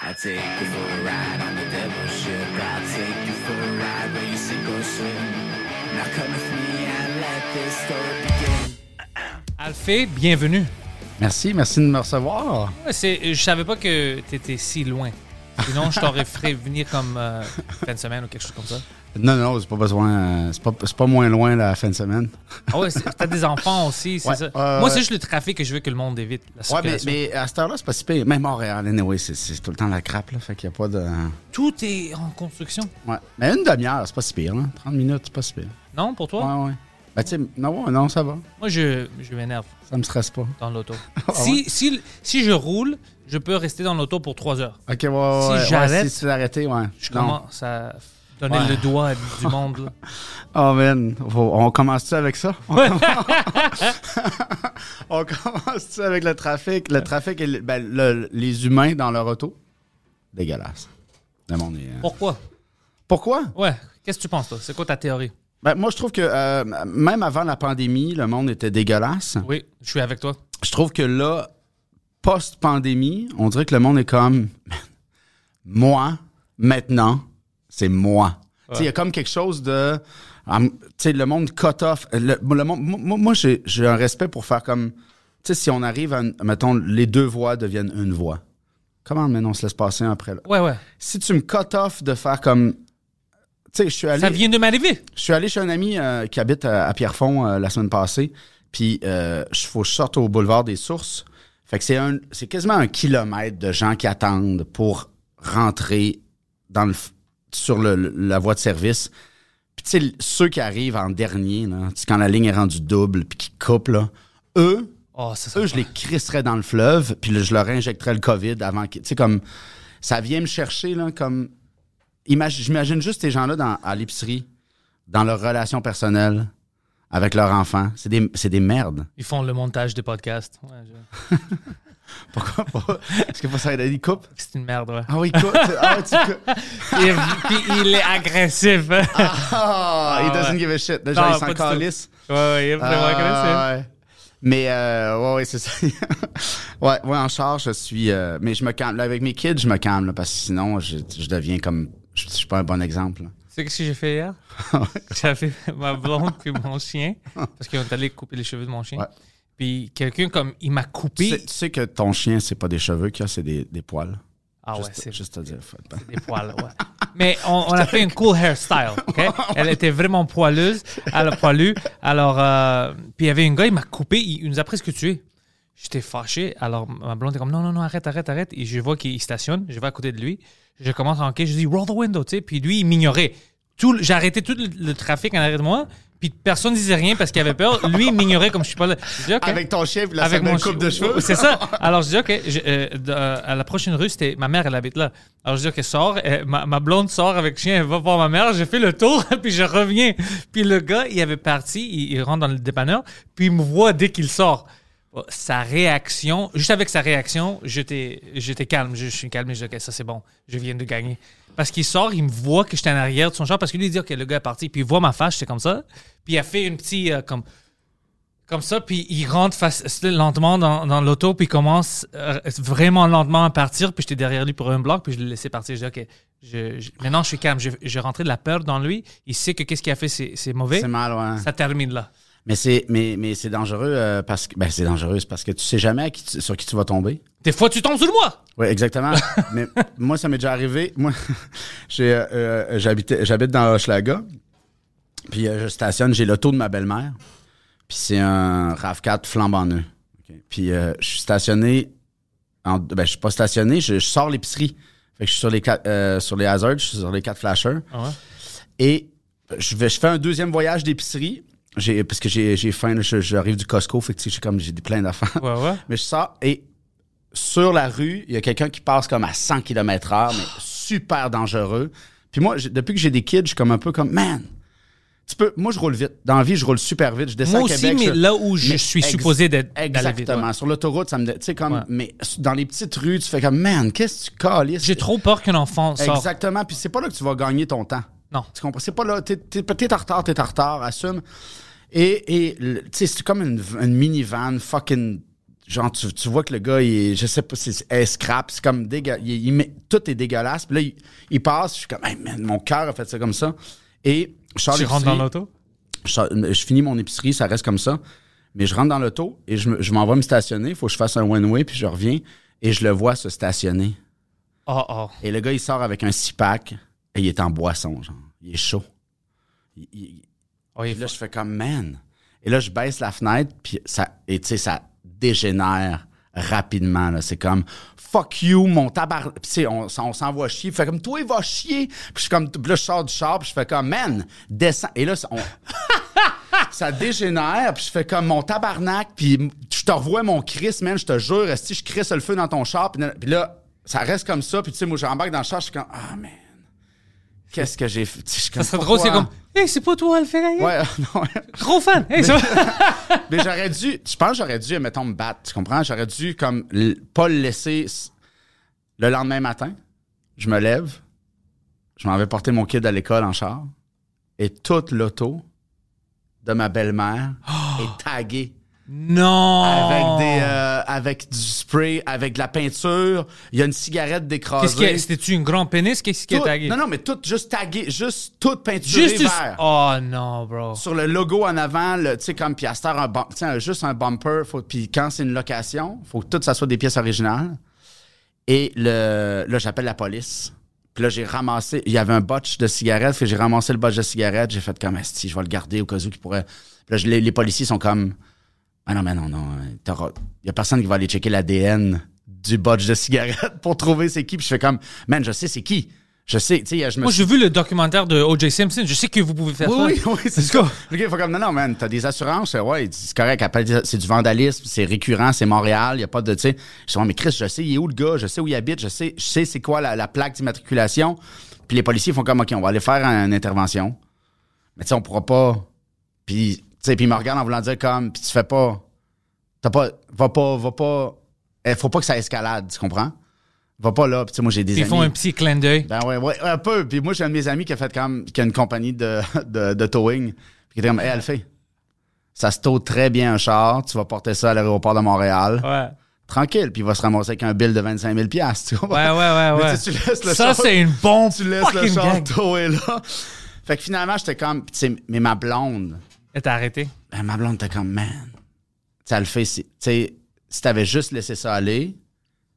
I take you for a ride on the devil's ship. I'll take you for a ride where you sink or swim. Now come with me and let this story begin. Alphée, bienvenue. Merci, merci de me recevoir. Ouais, c'est- je savais pas que tu étais si loin. Sinon, je t'aurais fait venir comme euh, fin de semaine ou quelque chose comme ça. Non, non, c'est pas besoin. euh, C'est pas, pas moins loin la fin de semaine. Ah ouais, c'est- t'as des enfants aussi, c'est Ouais, ça. Moi, c'est juste le trafic que je veux que le monde évite. Ouais, mais, à cette heure-là, c'est pas si pire. Même Montréal, anyway, c'est, tout le temps la crappe, là. Fait qu'il y a pas de. Tout est en construction. Ouais. Mais une demi-heure, c'est pas si pire, là. 30 minutes, c'est pas si pire. Non, pour toi? Ouais, ouais. Ben, tu sais, non, non, ça va. Moi, je, je m'énerve Ça me stresse pas. dans l'auto. Ah si, si, si je roule, je peux rester dans l'auto pour trois heures. Ok, ouais, ouais. Si j'arrête, si tu arrêté, ouais. Je commence à donner Ouais. le doigt du monde. là. Oh, man. On commence-tu avec ça? On commence- on commence-tu avec le trafic? Le trafic et le- ben, le- les humains dans leur auto? Dégueulasse. Le monde est, euh, Pourquoi? Pourquoi? Ouais. Qu'est-ce que tu penses, toi? C'est quoi ta théorie? Ben, moi, je trouve que euh, même avant la pandémie, le monde était dégueulasse. Oui, je suis avec toi. Je trouve que là, post-pandémie, on dirait que le monde est comme moi, maintenant, c'est moi. Il y a comme quelque chose de. tu sais, le monde cut off. Le, le monde, moi, moi, j'ai j'ai un respect pour faire comme. Tu sais, si on arrive à. mettons, les deux voix deviennent une voix. Comment maintenant on se laisse passer un après là? Ouais, ouais. Si tu me cut off de faire comme. Tu sais, je suis allé. Ça vient de m'arriver. Je suis allé chez un ami euh, qui habite à, à Pierrefonds euh, la semaine passée. Puis, euh, il faut que je sorte au boulevard des Sources. Fait que c'est un, c'est quasiment un kilomètre de gens qui attendent pour rentrer dans le, sur le- la voie de service. Puis, tu sais, ceux qui arrivent en dernier, là, quand la ligne est rendue double, puis qui coupent, là, eux, Oh, ça. eux, je les crisserais dans le fleuve, puis je leur injecterais le COVID avant qu'ils. Tu sais, comme. Ça vient me chercher, là, comme. Imagine, j'imagine juste ces gens-là dans, à l'épicerie, dans leur relation personnelle, avec leurs enfants. C'est des, des merdes. Ils font le montage des podcasts. Ouais, je- Pourquoi pas? Est-ce que ça il coupe? C'est une merde, ouais. Ah oui, coupe. Ah, tu coupes. Et puis il est agressif. hein. Ah, he ouais. doesn't give a shit. Déjà, Non, il s'en calisse. ouais, ouais, il est vraiment agressif. Ah, ouais. Mais euh, ouais, ouais, c'est ça. ouais, ouais, en charge, je suis. euh, mais je me calme. Là, avec mes kids, je me calme là, parce que sinon, je, je deviens comme. Je, je suis pas un bon exemple. là. Tu sais ce que j'ai fait hier? J'avais ma blonde puis mon chien. Parce qu'on est allé couper les cheveux de mon chien. Ouais. Puis quelqu'un, comme, il m'a Tu coupé. sais, tu sais que ton chien, c'est pas des cheveux qu'il a, c'est des, des poils. Ah ouais, c'est juste à dire. être- des poils, ouais. Mais on, on a fait une cool hairstyle, OK? Elle était vraiment poileuse, elle a poilu. Alors, euh, puis il y avait un gars, il m'a coupé, il, il nous a presque tué. J'étais fâché. Alors, ma blonde est comme, non, non, non, arrête, arrête, arrête. Et je vois qu'il stationne, je vais à côté de lui. Je commence à enquêter, je dis, roll the window, tu sais. Puis lui, il m'ignorait. J'ai arrêté tout le, le trafic en arrière de moi, puis personne ne disait rien parce qu'il avait peur. Lui, il m'ignorait comme je suis pas là. Je dis, OK. Avec ton chien, la avec mon coupe de cheveux. C'est ça. Alors, je dis, OK, je- euh, euh, à la prochaine rue, c'était ma mère, elle habite là. Alors, je dis, OK, sors. Euh, ma, ma blonde sort avec le chien, elle va voir ma mère. J'ai fait le tour, puis je reviens. Puis le gars, il avait parti, il, il rentre dans le dépanneur, puis il me voit dès qu'il sort. Sa réaction, juste avec sa réaction, j'étais j'étais calme. Je, je suis calme, je dis, OK, ça c'est bon, je viens de gagner. Parce qu'il sort, il me voit que j'étais en arrière de son char, parce que lui, il dit, OK, le gars est parti, puis il voit ma face, j'étais comme ça. Puis il a fait une petite, euh, comme, comme ça, puis il rentre face- lentement dans, dans l'auto, puis il commence euh, vraiment lentement à partir, puis j'étais derrière lui pour un bloc, puis je l'ai laissé partir. Je dis, OK, je, je- maintenant je suis calme, j'ai rentré de la peur dans lui, il sait que qu'est-ce qu'il a fait, c'est c'est mauvais, C'est mal, ouais. ça termine là. Mais c'est mais, mais c'est dangereux euh, parce que ben c'est dangereux parce que tu sais jamais à qui tu- sur qui tu vas tomber. Des fois, tu tombes sur moi! Oui, exactement. mais moi ça m'est déjà arrivé. Moi j'ai euh, euh, j'habitais j'habite dans Hochelaga. Puis euh, je stationne, j'ai l'auto de ma belle-mère. Puis c'est un RAV4 flambant neuf. OK. Puis euh, je suis stationné en, ben je suis pas stationné, je, je sors l'épicerie. Fait que je suis sur les quatre, euh, sur les hazards, je suis sur les quatre flashers. Ah ouais? Et je, vais, je fais un deuxième voyage d'épicerie. J'ai, parce que j'ai, j'ai faim, j'arrive du Costco, fait que j'ai comme, j'ai des- plein d'affaires. Ouais, ouais. Mais je sors et sur la rue, il y a quelqu'un qui passe comme à 100 km heure, mais super dangereux. Puis moi, depuis que j'ai des kids, je suis comme un peu comme, man, tu peux, moi, je roule vite. Dans la vie, je roule super vite. Je descends Moi à aussi, Québec. mais je- là où je suis supposé d'être Exactement. ouais. Sur l'autoroute, ça me. Tu sais, comme. Ouais. Mais dans les petites rues, tu fais comme, man, qu'est-ce que tu calisses? J'ai trop peur qu'un enfant sorte. Exactement. Puis c'est pas là que tu vas gagner ton temps. Non. Tu comprends? C'est pas là. T'es en retard, t'es en retard, assume. Et, tu sais, c'est comme une, une minivan fucking. Genre, tu, tu vois que le gars, il est, je sais pas, c'est est scrap, c'est comme dégueulasse. Il, il met- tout est dégueulasse. Puis là, il, il passe, je suis comme, hey, man, mon cœur a fait ça comme ça. Et je sors Tu rentres dans l'auto? je, sors- je finis mon épicerie, ça reste comme ça. Mais je rentre dans l'auto et je, je m'en vais me stationner. Il faut que je fasse un one-way, puis je reviens et je le vois se stationner. Oh, oh. Et le gars, il sort avec un six-pack et il est en boisson, genre. Il est chaud. Il- il- Oh, puis là, je fais comme, man. Et là, je baisse la fenêtre, puis ça, et tu sais, ça dégénère rapidement, là. C'est comme, fuck you, mon tabar. Puis tu sais, on, on s'envoie chier. Puis fait comme, toi, il va chier. Puis je suis comme, puis là, je sors du char, puis je fais comme, man, descends. Et là, ça- on- ça dégénère, puis je fais comme mon tabarnak, puis je te revois mon Chris, man, je te jure, si je crisse le feu dans ton char, puis là- puis là, ça reste comme ça, puis tu sais, moi, j'embarque dans le char, je suis comme, ah, man, qu'est-ce que j'ai fait? Ça serait drôle, c'est comme, hey, c'est pas toi, Alfred? Ouais, non, Gros fan! Hey, mais j'aurais dû, je pense que j'aurais dû, mettons, me battre, tu comprends? J'aurais dû, comme, pas le laisser le lendemain matin. Je me lève, je m'en vais porter mon kid à l'école en char, et toute l'auto de ma belle-mère est taguée non! avec des, euh, avec du spray, avec de la peinture. Il y a une cigarette décrasée. C'était-tu une grande pénis? Qu'est-ce qui est tagué? Non, non, mais tout juste tagué, juste toute peinturée Juste. vert. Oh non, bro. sur le logo en avant, tu sais, comme, heure, un bum- tu sais, un- juste un bumper, puis quand c'est une location, faut que tout ça soit des pièces originales. Et le, là, j'appelle la police. Puis là, j'ai ramassé, il y avait un botch de cigarettes, j'ai ramassé le botch de cigarettes, j'ai fait comme, si je vais le garder au cas où qu'il pourrait. Puis là, les policiers sont comme, ah non, mais non, non, il y a personne qui va aller checker l'ADN du botch de cigarettes pour trouver c'est qui. Puis je fais comme, man, je sais c'est qui. Je sais, tu sais, je me Moi, j'ai vu le documentaire de O.J. Simpson. Je sais que vous pouvez faire ça. oui, oui, c'est ça. Le gars, faut comme, non, non, man, t'as des assurances, euh, ouais, c'est correct, c'est du vandalisme, c'est récurrent, c'est Montréal, il y a pas de, tu sais. Je dis, mais Chris, je sais, il est où le gars, je sais où il habite, je sais, je sais c'est quoi la, la plaque d'immatriculation. Puis les policiers font comme, OK, on va aller faire une intervention. Mais tu sais, on pourra pas. Puis, sais, puis ils me regardent en voulant dire comme, puis tu fais pas. T'as pas. Va pas, va pas. Il faut pas que ça escalade, tu comprends? Va pas là. Puis, tu sais, moi, j'ai des Ils amis. font un petit clin d'œil. Ben ouais, ouais, un peu. Puis moi, j'ai un de mes amis qui a fait comme, qui a une compagnie de, de, de towing. Puis qui était comme, hey, Alphée, ça se tow très bien un char, tu vas porter ça à l'aéroport de Montréal. Ouais. Tranquille, puis il va se ramasser avec un bill de 25 000 tu comprends? Ouais, ouais, ouais, Mais ouais. tu sais, tu laisses le Ça, c'est une bombe Tu laisses le char là. Fait que finalement, j'étais comme, tu sais, mais ma blonde, Et t'as arrêté? ben, ma blonde était comme, man, tu sais, elle fait, si- tu sais, si t'avais juste laissé ça aller,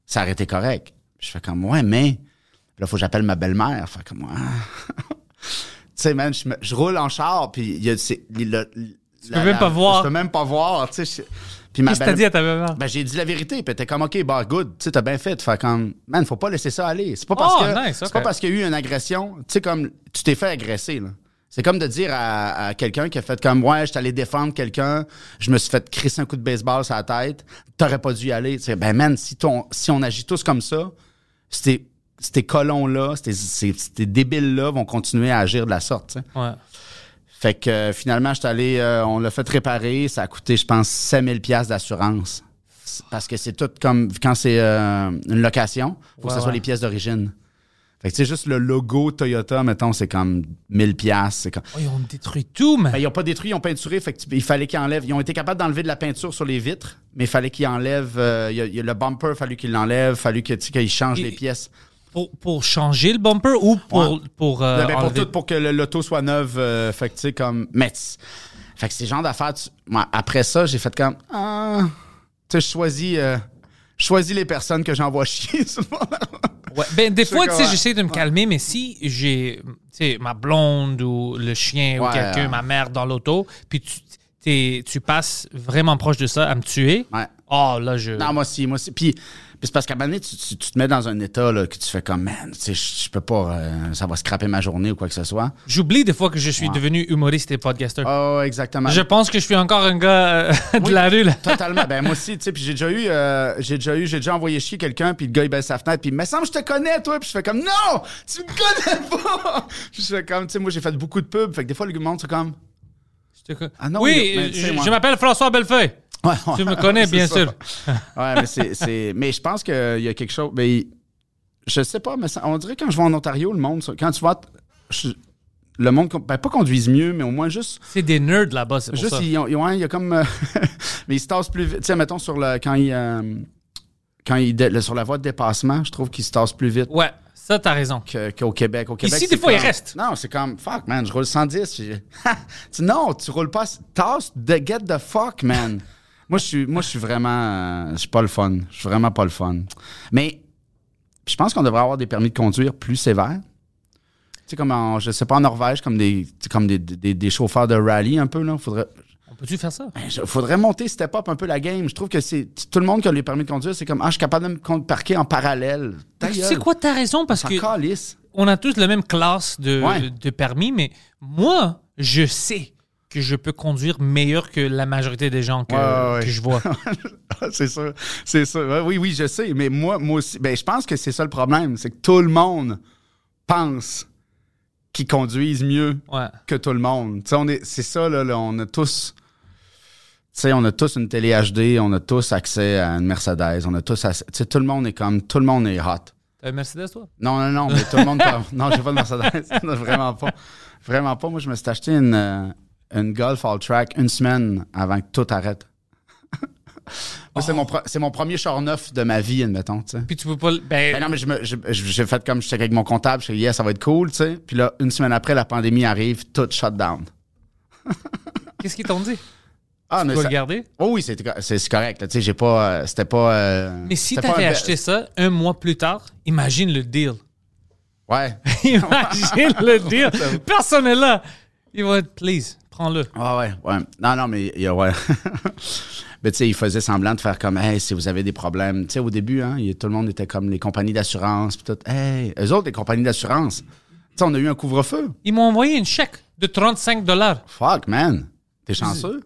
ça aurait été correct. Je fais comme, ouais, mais là, faut que j'appelle ma belle-mère. Fait comme, ouais. tu sais, man, je, me- je roule en char, puis il y a, le, le- peux même pas voir. Je peux même pas voir, tu sais. Puis ma Qu'est-ce que t'as dit à ta maman? ben, j'ai dit la vérité, puis t'es comme, OK, bah, good, tu sais, t'as bien fait. Fait comme, man, faut pas laisser ça aller. C'est pas parce Oh, que, nice, c'est pas parce qu'il y a eu une agression, tu sais, comme, tu t'es fait agresser, là. C'est comme de dire à, à quelqu'un qui a fait comme, ouais, je suis allé défendre quelqu'un, je me suis fait crisser un coup de baseball sur la tête, t'aurais pas dû y aller. Tu sais, ben, man, si, ton, si on agit tous comme ça, ces, ces colons-là, ces, ces, ces débiles-là vont continuer à agir de la sorte, tu sais. Ouais. Fait que euh, finalement, je suis allé, euh, on l'a fait réparer. Ça a coûté, je pense, 5000 pièces d'assurance. Parce que c'est tout comme quand c'est euh, une location, faut que ce soit ouais. les pièces d'origine. Fait que c'est juste le logo Toyota, mettons, c'est comme 1000 pièces. Comme... Oh, ils ont détruit tout, man. Ben, ils ont pas détruit, ils ont peinturé. Fait que il fallait qu'ils enlèvent. Ils ont été capables d'enlever de la peinture sur les vitres, mais il fallait qu'ils enlèvent. euh, il y a- il y a le bumper, il fallu qu'ils l'enlèvent, il fallu que, qu'ils changent Et- les pièces. Pour, pour changer le bumper ou pour, Ouais. pour, euh, Ben, pour tout, pour que le- l'auto soit neuve. euh, fait que, tu sais, comme. Mais, fait que ces genres d'affaires, tu- moi, après ça, j'ai fait comme. Ah, tu sais, je choisis, euh, choisis les personnes que j'envoie chier. souvent. Ouais, Ben, des fois, tu sais, j'essaie de me calmer, mais si j'ai, tu sais, ma blonde ou le chien ou quelqu'un, ouais. ma mère dans l'auto, puis tu, t'es- tu passes vraiment proche de ça à me tuer, ouais. oh là, je... Non, moi aussi, moi aussi. Puis, c'est parce qu'à un moment donné, tu, tu- tu te mets dans un état là, que tu fais comme, man, tu sais, je je peux pas, euh, ça va scraper ma journée ou quoi que ce soit. J'oublie des fois que je suis Ouais. devenu humoriste et podcaster. Oh, exactement. Je pense que je suis encore un gars euh, de Oui. la rue, là. Totalement. Ben moi aussi, tu sais, puis j'ai déjà eu, euh, j'ai déjà eu, j'ai déjà envoyé chier quelqu'un, puis le gars il baisse sa fenêtre, puis il me semble que je te connais toi, puis je fais comme non, tu me connais pas. Puis je fais comme, tu sais, moi j'ai fait beaucoup de pubs, fait que des fois le monde c'est comme, Ah non, oui, mais je, je m'appelle François Bellefeuille. Ouais, Tu me connais, bien ça. sûr. Ouais, mais c'est, c'est- mais je pense qu'il y a quelque chose, mais je sais pas, mais ça- on dirait quand je vais en Ontario, le monde, quand tu vas, je- le monde, ben, pas conduise mieux, mais au moins juste C'est des nerds là-bas, c'est pour Juste, ça. ils ont- ils ont- ouais, il y a comme. euh, mais ils se tassent plus vite. Tu sais, mettons, sur le, quand ils. euh, quand ils sur la voie de dépassement, je trouve qu'ils se tassent plus vite Ouais, ça, t'as raison. qu'au Québec. Au Québec Ici, des fois, ils comme- restent. Non, c'est comme, fuck, man, je roule 110. puis- Tu- non, tu roules pas. Tasse, get the fuck, man. Moi, je suis, moi, je suis vraiment. euh, je suis pas le fun. Je suis vraiment pas le fun. Mais je pense qu'on devrait avoir des permis de conduire plus sévères. Tu sais, comme en, je sais pas, en Norvège, comme des, comme des, des, des chauffeurs de rallye un peu, là. Faudrait, On peut-tu faire ça? ben, je- faudrait monter step up un peu la game. Je trouve que c'est tout le monde qui a les permis de conduire, c'est comme ah, je suis capable de me parquer en parallèle. Ta C'est quoi, t'as raison, parce que calisse. on a tous la même classe de, Ouais. de permis, mais moi, je sais que je peux conduire meilleur que la majorité des gens que, Ouais, ouais, ouais. que je vois. c'est sûr, c'est sûr. Oui, oui, je sais. Mais moi, moi aussi, ben, je pense que c'est ça le problème, c'est que tout le monde pense qu'ils conduisent mieux Ouais. que tout le monde. C'est ça là, là, on a tous. Tu sais, on a tous une télé HD, on a tous accès à une Mercedes, on a tous accès- tu sais, tout le monde est comme, tout le monde est hot. T'as une Mercedes, toi? Non, non, non, mais tout le monde. non, j'ai pas de Mercedes. Vraiment pas. Vraiment pas. Moi, je me suis acheté une, euh, une Golf All Track une semaine avant que tout arrête. Moi, c'est, mon premier char neuf de ma vie, admettons. Puis tu peux pas. Ben, Ben non, mais je me- je- je- j'ai fait comme j'étais avec mon comptable, je suis yes, ça va être cool, tu sais. Puis là, une semaine après, la pandémie arrive, tout shut down. qu'est-ce qu'ils t'ont dit? Ah, Tu mais ça- le garder? Oh oui, c'est, correct, tu sais, j'ai pas. euh, c'était pas. euh, Mais si t'avais un acheté ça un mois plus tard, imagine le deal. Ouais. imagine le deal. Personne n'est là. Ils vont être, please, prends-le. Ah ouais, ouais. Non, non, mais il y a, ouais. mais tu sais, il faisait semblant de faire comme, hey, si vous avez des problèmes. Tu sais, au début, hein, tout le monde était comme les compagnies d'assurance, puis tout. Hey, eux autres, les compagnies d'assurance. Tu sais, on a eu un couvre-feu. Ils m'ont envoyé une chèque de 35 dollars. Fuck, man. T'es chanceux?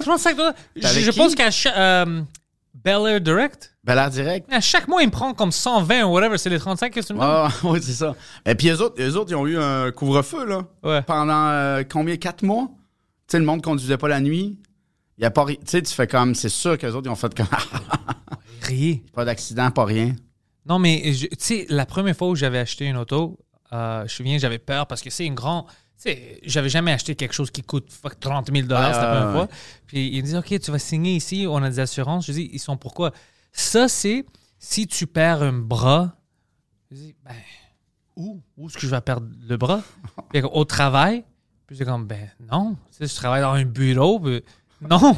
35 dollars. Je, pense qu'à. Euh, Bel Air Direct, Bel direct. à chaque mois, ils me prennent comme 120 ou whatever. C'est les 35 que tu me donnes? Ah, oui, c'est ça. Et puis, eux autres, eux autres, ils ont eu un couvre-feu, là. Ouais. Pendant euh, combien? Quatre mois? Tu sais, le monde conduisait pas la nuit. Il y a pas Tu sais, tu fais comme, c'est sûr qu'eux autres, ils ont fait comme, Riez. pas d'accident, pas rien. Non, mais tu sais, la première fois où j'avais acheté une auto, euh, je me souviens, j'avais peur parce que c'est une grande. Tu sais, j'avais jamais acheté quelque chose qui coûte fuck 30 000 Ouais, c'était la première fois. Puis ils me disent, OK, tu vas signer ici, on a des assurances. Je dis, ils sont pourquoi? Ça, c'est si tu perds un bras. Je dis, ben, où? Où est-ce que je vais perdre le bras? Puis, au travail. Puis comme, ben, non. Tu sais, je travaille dans un bureau. puis- non!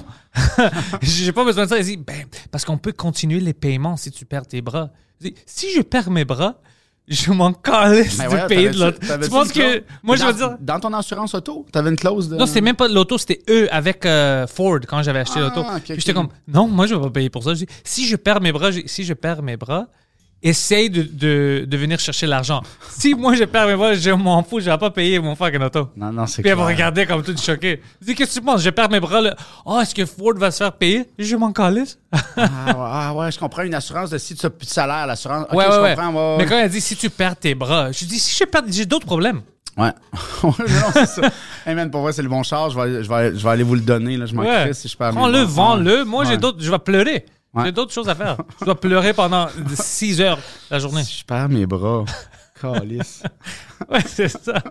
J'ai pas besoin de ça. Il dit, ben, parce qu'on peut continuer les paiements si tu perds tes bras. Je dis, si je perds mes bras, je m'en calisse Mais de ouais, payer de l'autre. Tu penses que. Moi, je veux dire. Dans ton assurance auto, t'avais une clause de. Non, c'était même pas l'auto, c'était eux avec euh, Ford quand j'avais acheté Ah, l'auto. Puis j'étais comme, non, moi, je vais pas payer pour ça. Je dis, si je perds mes bras, je- si je perds mes bras, essaye de, de, de venir chercher l'argent. si moi, je perds mes bras, je m'en fous, je vais pas payer mon fucking auto. Non, non, c'est Puis elle me regardait comme toute choquée. Je dis, qu'est-ce que tu penses? Je perds mes bras, là. Oh, est-ce que Ford va se faire payer? Je m'en calisse. Ah, ouais, ah, ouais, je comprends une assurance de si tu n'as plus de salaire, l'assurance. Ouais, ouais, ouais. comprends. ouais, Mais quand elle dit, si tu perds tes bras, je dis, si je perds, j'ai d'autres problèmes. Ouais. Non, c'est ça. hey man, pour moi, c'est le bon char. Je vais, je vais, je vais aller vous le donner. Là. Je m'en Ouais. si je perds Prends-le, vends-le. Moi, j'ai d'autres, je vais pleurer. Ouais. J'ai d'autres choses à faire. Je dois pleurer pendant 6 heures la journée. Si je perds mes bras. Calice. Ouais, c'est ça.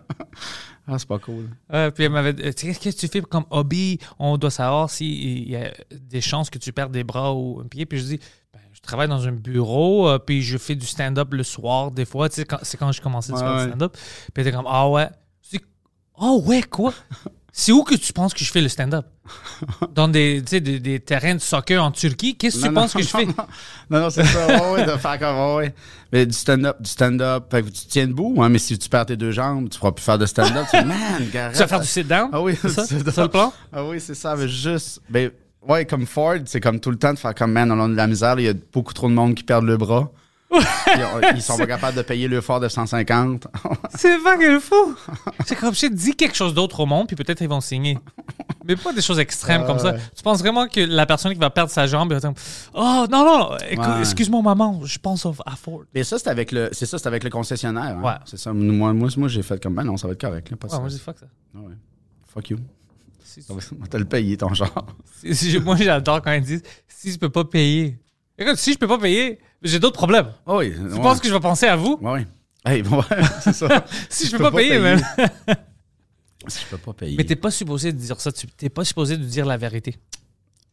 Ah, c'est pas cool. Ouais, puis elle m'avait dit, Tu sais, qu'est-ce que tu fais comme hobby? On doit savoir s'il y a des chances que tu perds des bras ou un pied. Puis je dis, ben, je travaille dans un bureau, euh, puis je fais du stand-up le soir, des fois. Tu sais, quand- c'est quand commençais à Ouais, faire ouais. du stand-up. Puis elle était comme, ah ouais. Je dis, ah ouais, quoi? C'est où que tu penses que je fais le stand-up? Dans des, des, des terrains de soccer en Turquie? Qu'est-ce que tu Non, penses non, que je fais? Non, non, non, c'est ça. Ouais, de faire comme. ouais. Mais du stand-up, du stand-up. Fait que tu tiens debout, hein, mais si tu perds tes deux jambes, tu pourras plus faire de stand-up. Tu man, Tu vas faire du sit-down? Ah oui, c'est ça? ça le plan? Ah oui, c'est ça. Mais juste. Ben, ouais, comme Ford, c'est comme tout le temps de faire comme, man, on a de la misère, il y a beaucoup trop de monde qui perdent le bras. On- ils sont pas capables de payer le fort de 150. C'est fucking fou. C'est comme si dis quelque chose d'autre au monde, puis peut-être ils vont signer. Mais pas des choses extrêmes comme ça. Tu penses vraiment que la personne qui va perdre sa jambe, elle va dire Oh, non, non, Ouais. excuse-moi, maman, je pense à Ford. Mais ça, c'est avec le, c'est ça, c'est avec le concessionnaire. hein. Ouais. C'est ça. Moi, moi, moi j'ai fait comme, ben non, ça va être correct. Là, pas Ouais, moi, je fuck ça. Ouais. Fuck you. Si- va te le payer, ton genre. si- si- moi, j'adore quand ils disent Si je peux pas payer. Écoute, si je peux pas payer, j'ai d'autres problèmes. Ah oui. Tu penses que je vais penser à vous? Ouais, ouais. Hey, bon, ouais, c'est ça. Si je peux pas payer, man. Si je peux pas payer. Mais t'es pas supposé de dire ça. Tu t'es pas supposé de dire la vérité.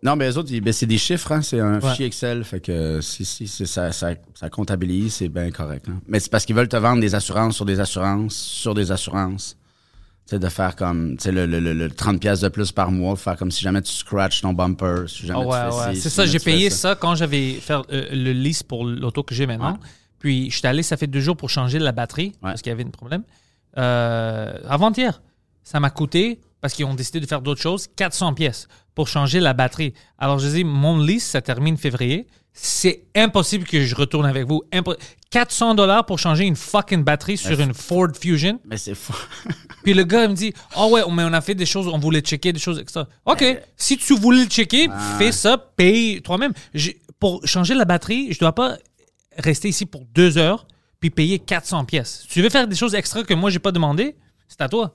Non, mais les autres, ben, c'est des chiffres, hein, c'est un Ouais. fichier Excel. Fait que si, si, ça, ça, ça comptabilise, c'est bien correct. hein. Mais c'est parce qu'ils veulent te vendre des assurances sur des assurances sur des assurances. De faire comme, tu sais, le, le, le, le 30$ piastres de plus par mois, faire comme si jamais tu scratches ton bumper, si jamais Ah ouais, tu fais ouais. C'est si ça, j'ai payé ça. quand j'avais fait euh, le lease pour l'auto que j'ai maintenant. Ouais. Puis je suis allé, ça fait deux jours pour changer la batterie parce qu'il y avait un problème. Euh, Avant-hier, ça m'a coûté, parce qu'ils ont décidé de faire d'autres choses, 400 pièces pour changer la batterie. Alors je dis, mon lease, ça termine février. C'est impossible que je retourne avec vous. Impo- 400 dollars pour changer une fucking batterie sur une Ford Fusion? Mais c'est fou. Puis le gars il me dit Oh ouais, mais on a fait des choses, on voulait checker des choses, etc. OK, si tu voulais le checker, fais ça, paye toi-même. Pour changer la batterie, je dois pas rester ici pour deux heures puis payer 400 pièces. Tu veux faire des choses extra que moi j'ai pas demandé, c'est à toi.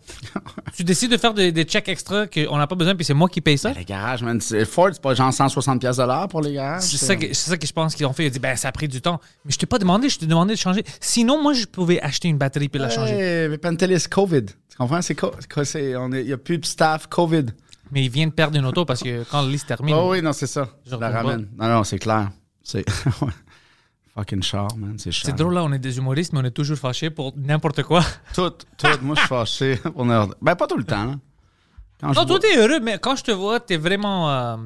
tu décides de faire des, des checks extra qu'on n'a pas besoin puis c'est moi qui paye ça? les garages, man. c'est- Ford, c'est pas genre 160$ piastres de l'heure pour les garages. C'est ça, que, c'est ça que je pense qu'ils ont fait. Ils ont dit, ben, ça a pris du temps. Mais je t'ai pas demandé, je t'ai demandé de changer. Sinon, moi, je pouvais acheter une batterie puis la changer. Hey, mais Pentelis, COVID. Tu comprends? C'est Il n'y a plus de staff, COVID. Mais ils viennent perdre une auto parce que quand le lease termine. Oh oui, non, c'est ça. Je la ramène. Non, non, c'est clair. C'est. Fucking char, man. C'est cher. C'est drôle, là, on est des humoristes, mais on est toujours fâchés pour n'importe quoi. Tout, tout. Moi, je suis fâché. pour n'importe- Ben, pas tout le temps, là. Quand je Non, toi, t'es heureux, mais quand je te vois, t'es vraiment euh,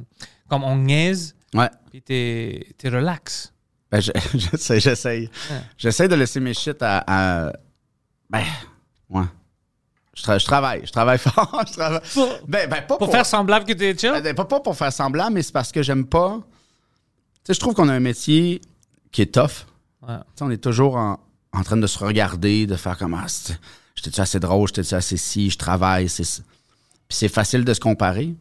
comme on niaise, Ouais. puis t'es, t'es relax. Ben, je- j'essaie, j'essaie. Ouais. J'essaie de laisser mes shit à. à- Ben, ouais. Je, tra- je travaille. Je travaille fort. je travaille. Pour, Ben, ben, pas pour faire semblable que t'es chill? Ben, pas, pas pour faire semblant, mais c'est parce que j'aime pas. Tu sais, je trouve qu'on a un métier qui est tough. Ouais. Tu sais, on est toujours en, en train de se regarder, de faire comme Ah, c'est- j'étais-tu assez drôle, j'étais-tu assez si, je travaille. c'est ça. Puis c'est facile de se comparer.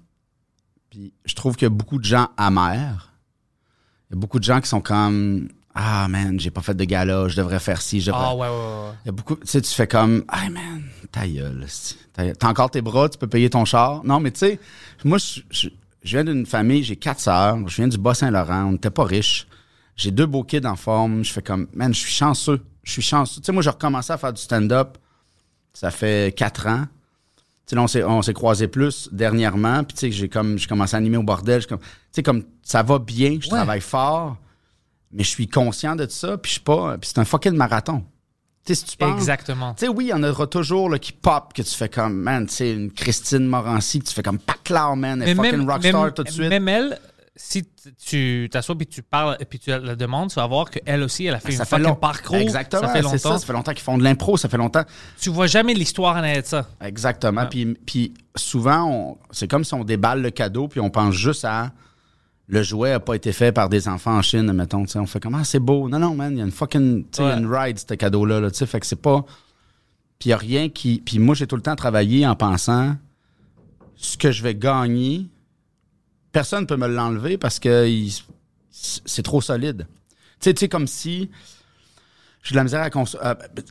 Puis je trouve qu'il y a beaucoup de gens amers. Il y a beaucoup de gens qui sont comme Ah, man, j'ai pas fait de gala, je devrais faire ci, je devrais. Ah, ouais, ouais, ouais. Il y a beaucoup, tu sais, tu fais comme, ah man, ta gueule, esti. Ta gueule. T'as encore tes bras, tu peux payer ton char. Non, mais tu sais, moi, je, je- je viens d'une famille, j'ai quatre sœurs, je viens du Bas-Saint-Laurent, on n'était pas riches. J'ai deux beaux kids en forme, je fais comme, man, je suis chanceux, je suis chanceux. Tu sais, moi, j'ai recommencé à faire du stand-up, ça fait quatre ans. Tu sais, là, on s'est, on s'est croisés plus dernièrement, puis tu sais, j'ai comme, j'ai commencé à animer au bordel, comme, tu sais, comme, ça va bien, je Ouais. travaille fort, mais je suis conscient de ça, puis je suis pas, puis c'est un fucking marathon. Tu sais, si tu penses, Exactement. tu sais, oui, il y en aura toujours là, qui pop, que tu fais comme, man, tu sais, une Christine Morancy, que tu fais comme, pas clair, man, elle fucking rockstar même- tout de suite. Même elle, si tu t'assois puis tu parles et puis tu la demandes, tu vas voir qu'elle aussi, elle a fait ça un fait long- parcours. Exactement, Ça fait longtemps. ça, ça fait longtemps qu'ils font de l'impro, ça fait longtemps. Tu vois jamais l'histoire en arrière de ça. Exactement. Puis, puis souvent, c'est comme si on déballe le cadeau, puis on pense juste à le jouet n'a pas été fait par des enfants en Chine, mettons. tu sais. On fait comme, ah, c'est beau. Non, non, man, il y a une fucking, tu sais, il y a Ouais. une ride, ce cadeau-là. Là, tu sais. fait que c'est pas. Puis il n'y a rien qui. Puis moi, j'ai tout le temps travaillé en pensant ce que je vais gagner, personne ne peut me l'enlever parce que c'est trop solide. Tu sais, tu sais, comme si j'ai de la misère à cons- euh, tu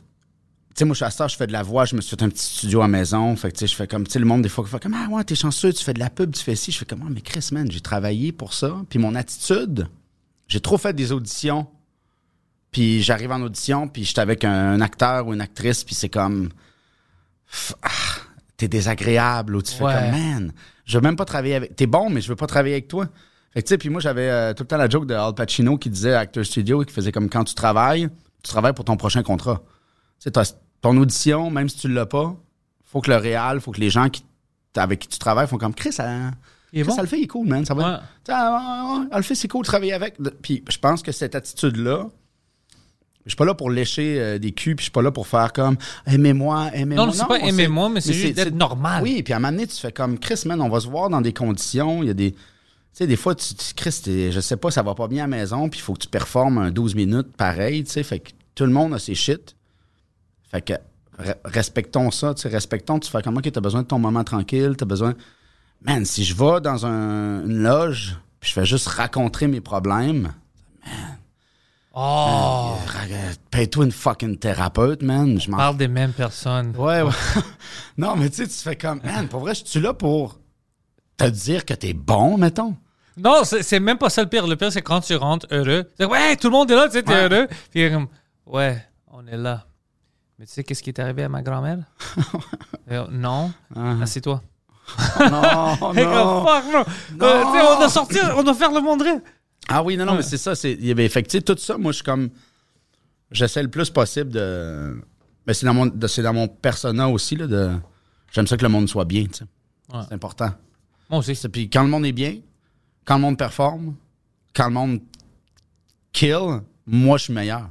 sais, moi, je suis à ça, je fais de la voix, je me suis fait un petit studio à maison. Fait que, tu sais, je fais comme, tu sais, le monde, des fois, fait comme, ah ouais, t'es chanceux, tu fais de la pub, tu fais ci. Je fais comme, Ah, mais Chris, man, j'ai travaillé pour ça. Puis mon attitude, j'ai trop fait des auditions. Puis j'arrive en audition, puis j'étais avec un, acteur ou une actrice, puis c'est comme, ah, t'es désagréable, ou tu fais Ouais. comme, man, je veux même pas travailler avec. T'es bon, mais je veux pas travailler avec toi. Fait que, tu sais, puis moi, j'avais euh, tout le temps la joke de Al Pacino qui disait à Actor Studio, qui faisait comme quand tu travailles, tu travailles pour ton prochain contrat. Tu sais, ton audition, même si tu l'as pas, faut que le réal, faut que les gens qui, avec qui tu travailles font comme Chris, ça, Chris, bon. ça le fait, il est cool, man. Ça va. Ouais. Ah, ouais, Alphée, c'est cool de travailler avec. Puis je pense que cette attitude-là, je suis pas là pour lécher euh, des culs, puis je suis pas là pour faire comme aimez-moi, aimez-moi. Non, c'est pas aimez-moi, mais c'est juste d'être normal. Oui, puis à un moment donné, tu fais comme Chris, man, on va se voir dans des conditions. Il y a des. Tu sais, des fois, tu, tu Chris, je sais pas, ça va pas bien à la maison, puis il faut que tu performes un 12 minutes pareil, tu sais. Fait que tout le monde a ses shit. Fait que re- respectons ça, tu sais, respectons. Tu fais comment que t'as besoin de ton moment tranquille, t'as besoin. Man, si je vais dans un- une loge, puis je fais juste raconter mes problèmes, Oh, ra- paye-toi une fucking thérapeute, man. Je parle des mêmes personnes. Ouais, ouais. non, mais tu sais, tu fais comme, man, pour vrai, je suis là pour te dire que t'es bon, mettons. Non, c'est même pas ça le pire. Le pire, c'est quand tu rentres heureux. Ouais, tout le monde est là, tu sais, t'es Ouais. heureux. Puis comme, ouais, on est là. Mais tu sais qu'est-ce qui est arrivé à ma grand-mère? Euh, non. Assieds-toi. Non, comme, fuck, non. Euh, on doit sortir, on doit faire le monde rire. Ah oui, non, non, Ouais. mais c'est ça. C'est, il y avait- fait que, tout ça, moi, je suis comme. J'essaie le plus possible de. Mais c'est dans mon, de- c'est dans mon persona aussi, là, de. J'aime ça que le monde soit bien, tu sais. Ouais. C'est important. Moi aussi. C'est- Puis quand le monde est bien, quand le monde performe, quand le monde kill, moi, je suis meilleur.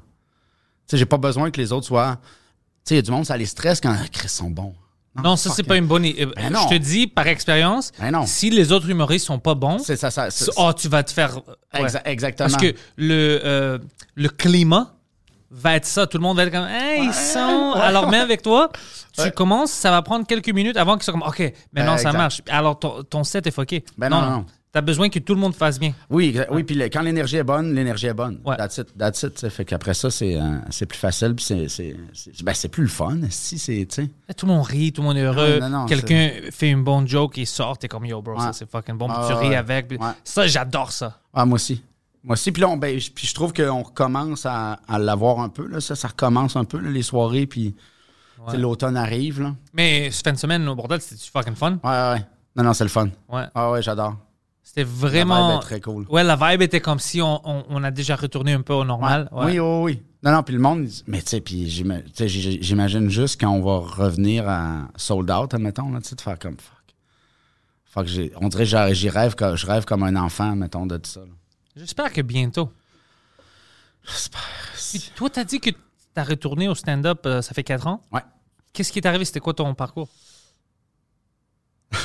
Tu sais, j'ai pas besoin que les autres soient. Tu sais, il y a du monde, ça les stresse quand. Ah, ils sont bons. Non, ça, c'est pas une bonne idée. Ben non. Je te dis, par expérience, Ben non. si les autres humoristes sont pas bons, C'est ça, oh, tu vas te faire. ouais. Exa- exactement. Parce que le, euh, le climat va être ça. Tout le monde va être comme, hey, ils sont. Alors, mais avec toi, tu commences, ça va prendre quelques minutes avant qu'ils soient comme, OK, maintenant Ben, ça marche. Alors, ton, ton set est fucké. Ben non, non. Tu as besoin que tout le monde fasse bien. Oui, oui, puis le- quand l'énergie est bonne, l'énergie est bonne. Ouais. That's it, that's it. Fait qu'après ça, c'est euh, c'est plus facile, puis c'est- ben, plus le fun. Si c'est. Tout le monde rit, tout le monde est heureux. Quelqu'un fait une bonne joke, il sort, t'es comme, yo, bro, ça c'est fucking bon. Ah, tu ris avec. puis. Ça, j'adore ça. Ah, moi aussi. Moi aussi. Puis là, on- ben, je- puis je trouve qu'on recommence à, à l'avoir un peu. Là. Ça, ça recommence un peu, là, les soirées, puis l'automne arrive. Là. Mais cette fin de semaine au bordel, c'était fucking fun? Ouais, ouais, ouais. Non, non, c'est le fun. Ouais. Ah ouais, j'adore. C'était La vraiment. vibe est très cool. Ouais, la vibe était comme si on, on- on a déjà retourné un peu au normal. Ouais. Oui, oui, oui. Non, non, puis le monde, mais tu sais, puis j'imagine juste quand on va revenir à sold out, admettons, là, tu sais, de faire comme fuck. Fuck, j'ai- on dirait que j'y- rêve, je rêve comme un enfant, mettons, de tout ça. J'espère que bientôt. J'espère. Puis toi, t'as dit que t'as retourné au stand-up, euh, ça fait 4 ans. Ouais. Qu'est-ce qui est arrivé? C'était quoi ton parcours?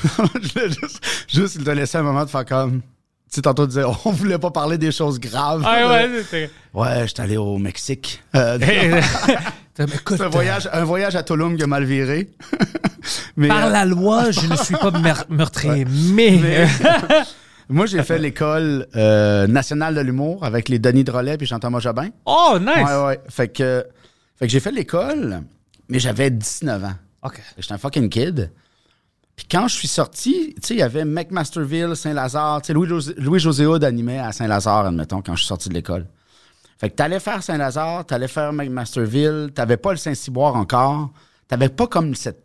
je voulais juste, juste te laisser un moment de faire comme. Tu sais, tantôt, dire, on voulait pas parler des choses graves. Ah ouais, c'était. Ouais, j'étais allé au Mexique. Euh, écoute, un voyage, un voyage à Tulum qui a mal viré. Mais, Par euh, la loi, je ne suis pas meurtrier, mais. Mais- moi, j'ai fait l'école euh, nationale de l'humour avec les Denis Drolet et Jean-Thomas Jobin. Oh, nice! Ouais, ouais. Fait que, fait que j'ai fait l'école, mais j'avais 19 ans. OK. J'étais un fucking kid. Puis quand je suis sorti, tu sais, il y avait McMasterville, Saint-Lazare. Tu sais, Louis-José Louis Hood animait à Saint-Lazare, admettons, quand je suis sorti de l'école. Fait que t'allais faire Saint-Lazare, t'allais faire McMasterville, t'avais pas le Saint-Cyboire encore. T'avais pas comme cette...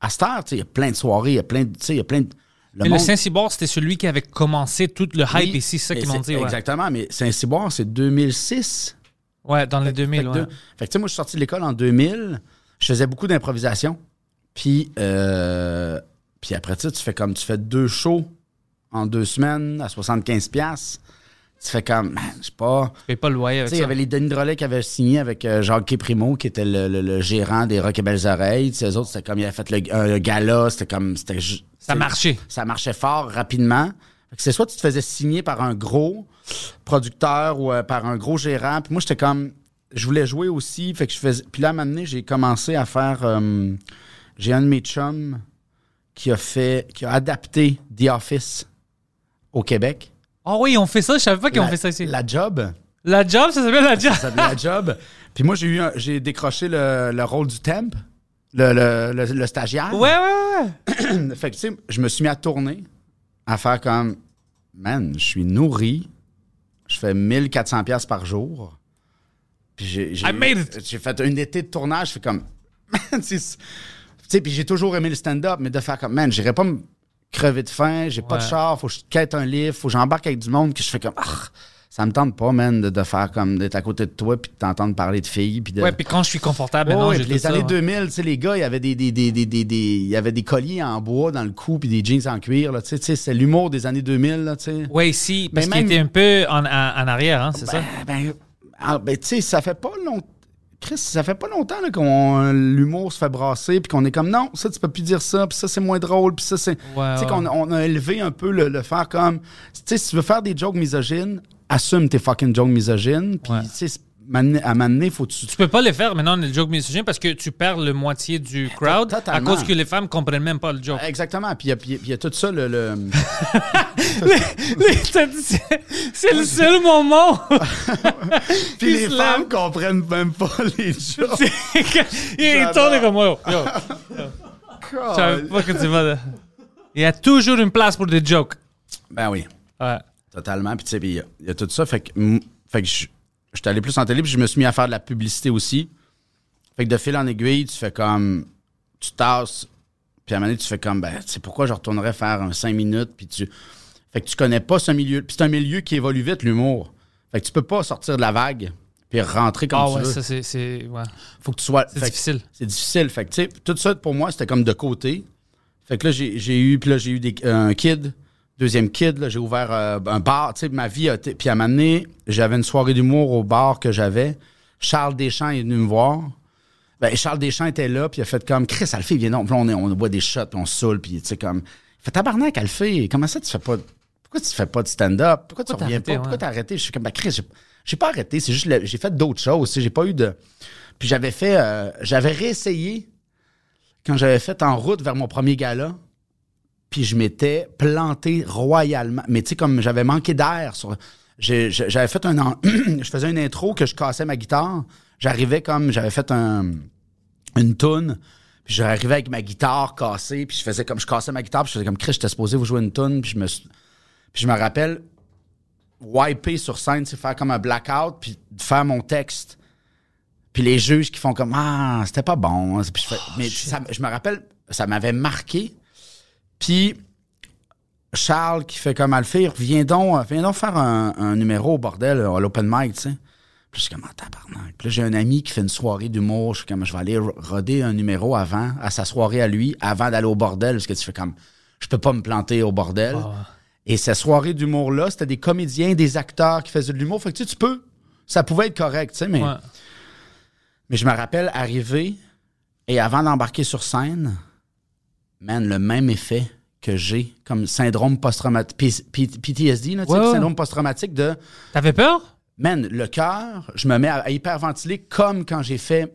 À cette heure, tu sais, il y a plein de soirées, il y a plein de... Tu sais, il y a plein de... Mais le Saint-Cyboire, c'était celui qui avait commencé tout le hype Oui, ici, c'est ça qu'ils m'ont dit. Ouais. Exactement, mais Saint-Cyboire, c'est 2006. ouais, dans les Fait 2000. que, ouais. de- fait que, tu sais, moi, je suis sorti de l'école en 2000. Je faisais beaucoup d'improvisation. Puis, euh, puis après ça, tu fais comme, tu fais deux shows en deux semaines à 75$. piastres. Tu fais comme, je sais pas. Tu pas le loyer Tu avec sais, il y ça. avait les Denis Drolet qui avaient signé avec euh, Jacques Primo, qui était le, le- le gérant des Rock et Belles Oreilles. Tu sais, eux autres, c'était comme, ils avaient fait le, un gala, c'était comme, c'était Ça marchait. ça marchait fort rapidement. Fait que c'est soit tu te faisais signer par un gros producteur ou euh, par un gros gérant. Puis moi, j'étais comme. Je voulais jouer aussi. Fait que je faisais. Puis là, à un moment donné, j'ai commencé à faire. J'ai un de mes chums qui a fait. qui a adapté The Office au Québec. Oh oui, on fait ça. Je savais pas qu'ils ont fait ça ici. La, La job. job, ça s'appelle la job. Ça la job. Puis moi, j'ai eu un- j'ai décroché le, le rôle du temp, le, le- le- le stagiaire. Ouais, ouais, ouais. fait que, tu sais, je me suis mis à tourner, à faire comme, man, je suis nourri, je fais 1400 pièces par jour. Puis j'ai, j'ai, fait une été de tournage, je fais comme, man, c'est... Tu sais, puis j'ai toujours aimé le stand-up, mais de faire comme, man, j'irais pas me crever de faim, j'ai pas de char, faut que je quête un livre, faut que j'embarque avec du monde, que je fais comme, ah, ça me tente pas, man, de, de faire comme, d'être à côté de toi, puis de t'entendre parler de filles, puis de... Ouais, puis quand je suis confortable, Ouais, maintenant, ouais, j'ai tout les ça, années ouais. 2000, tu sais, les gars, il y avait des, des, des, des, des, des- il y avait des colliers en bois dans le cou puis des jeans en cuir, là, tu sais, c'est l'humour des années 2000, là, tu sais. Ouais, ici, parce Mais qu'il même- était un peu en, en, en arrière, hein, c'est ça? Ben, ben, ah, ben, tu sais, ça fait pas longtemps. Chris, ça fait pas longtemps qu'on l'humour se fait brasser, puis qu'on est comme non, ça tu peux plus dire ça, puis ça c'est moins drôle, puis ça c'est. Tu sais qu'on on a élevé un peu le, le faire comme. Tu sais, si tu veux faire des jokes misogynes, assume tes fucking jokes misogynes, puis Ouais. tu sais, à donné, faut que tu. Tu peux pas les faire maintenant, les jokes misogynes, parce que tu perds le moitié du crowd à cause que les femmes comprennent même pas le joke. Exactement, puis il y a- tout ça, le. le- c'est le seul moment. puis les femmes comprennent même pas les jokes. il tourne comme yo. yo. Je pas que tu vas. Il y a toujours une place pour des jokes. Ben oui. Ouais. Totalement. Puis tu sais, il y a- tout ça. Fait que, fait que je je suis allé plus en télé, puis je me suis mis à faire de la publicité aussi. Fait que de fil en aiguille, tu fais comme. Tu tasses, puis à un moment donné, tu fais comme, ben, tu sais, pourquoi je retournerais faire un 5 minutes, puis tu. Fait que tu connais pas ce milieu. Puis c'est un milieu qui évolue vite, l'humour. Fait que tu peux pas sortir de la vague, puis rentrer comme Ah tu ouais, veux. ça c'est. C'est ouais. Faut que tu sois. C'est difficile. c'est difficile. Fait que, tu sais, tout ça, pour moi, c'était comme de côté. Fait que là, j'ai eu, puis là, j'ai eu des- un kid, deuxième kid, j'ai ouvert euh, un bar. Tu sais, ma vie a été. Puis à un moment donné, j'avais une soirée d'humour au bar que j'avais. Charles Deschamps est venu me voir. Ben, Charles Deschamps était là, puis il a fait comme, Chris, Alphée, viens donc. On, on boit des shots, on saoule, puis tu sais, comme, il fait tabarnak, Alphée, comment ça tu fais pas. Pourquoi tu fais pas de stand-up? Pourquoi tu Pourquoi t'as reviens arrêté, pas? Pourquoi t'as arrêté? Je suis comme, ben, Chris, j'ai- pas arrêté, c'est juste, j'ai fait d'autres choses, tu j'ai pas eu de. Puis j'avais fait, euh, j'avais réessayé quand j'avais fait en route vers mon premier gala, puis je m'étais planté royalement. Mais tu sais, comme j'avais manqué d'air sur. J'avais fait un. en- je faisais une intro que je cassais ma guitare. J'arrivais comme. J'avais fait un, une toune. Puis j'arrivais avec ma guitare cassée. Puis je faisais comme. Je cassais ma guitare. Puis je faisais comme Chris, j'étais supposé vous jouer une toune. Puis je me suis- Puis je me rappelle. Wiper sur scène, c'est faire comme un blackout. Puis faire mon texte. Puis les juges qui font comme Ah, c'était pas bon. Puis je fais- mais ça- je me rappelle, ça m'avait marqué. Puis Charles qui fait comme Alphire, viens donc, euh, viens donc faire un, un numéro au bordel à l'open mic, tu sais. Puis je suis comme, ah, tabarnak. Puis là, j'ai un ami qui fait une soirée d'humour. Je suis comme, je vais aller ro- roder un numéro avant, à sa soirée à lui, avant d'aller au bordel. Parce que tu fais comme, je peux pas me planter au bordel. Et cette soirée d'humour-là, c'était des comédiens, des acteurs qui faisaient de l'humour. Fait que tu sais, tu peux. Ça pouvait être correct, tu sais, mais. Ouais. Mais je me rappelle arriver et avant d'embarquer sur scène, man, le même effet que j'ai comme syndrome post-traumatique, PTSD, là, Ouais, ouais. syndrome post-traumatique de, T'avais peur? man, le cœur, je me mets à, hyperventiler comme quand j'ai fait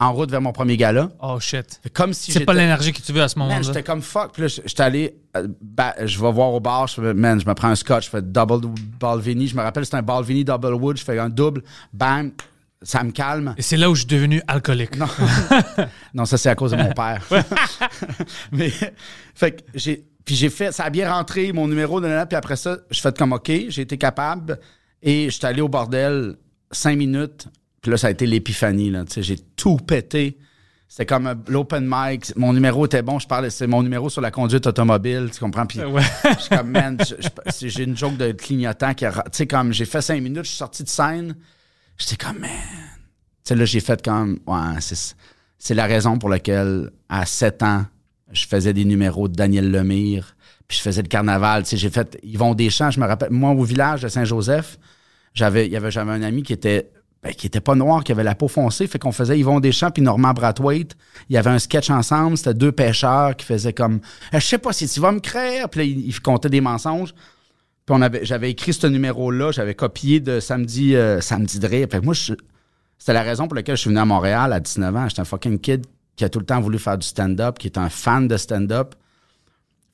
en route vers mon premier gala. Oh shit. Comme si C'est pas l'énergie que tu veux à ce Man, moment-là. j'étais comme fuck. Puis là, j'étais allé, euh, ba- je vais voir au bar, je fais, man, je me prends un scotch, je fais double Balvini. Je me rappelle, c'était un Balvini double wood, je fais un double, bam, ça me calme. Et c'est là où je suis devenu alcoolique. Non. non, ça c'est à cause de mon père. Mais fait que j'ai puis j'ai fait ça a bien rentré mon numéro de puis après ça, je fais comme OK, j'ai été capable et j'étais allé au bordel cinq minutes. Puis là ça a été l'épiphanie là, tu sais, j'ai tout pété. C'était comme un- l'open mic, mon numéro était bon, je parlais c'est mon numéro sur la conduite automobile, tu comprends puis Ouais. je suis comme, man, je- je- j'ai une joke de clignotant qui a. Tu sais, comme, j'ai fait cinq minutes, je suis sorti de scène. J'étais comme, man. Tu sais, là, j'ai fait comme, c'est, la raison pour laquelle, à 7 ans, je faisais des numéros de Daniel Lemire, puis je faisais le carnaval. Tu sais, j'ai fait Yvon Deschamps, je me rappelle, moi, au village de Saint-Joseph, j'avais, y avait, j'avais un ami qui était, ben, qui était pas noir, qui avait la peau foncée, fait qu'on faisait Yvon Deschamps puis Normand Brathwaite. Il y avait un sketch ensemble, c'était deux pêcheurs qui faisaient comme, Eh, je sais pas si tu vas me créer, puis là, ils, ils comptaient des mensonges. Puis on avait, j'avais écrit ce numéro-là, j'avais copié de Samedi, euh, Samedi de rire. Fait que moi, c'était la raison pour laquelle je suis venu à Montréal à 19 ans. J'étais un fucking kid qui a tout le temps voulu faire du stand-up, qui est un fan de stand-up.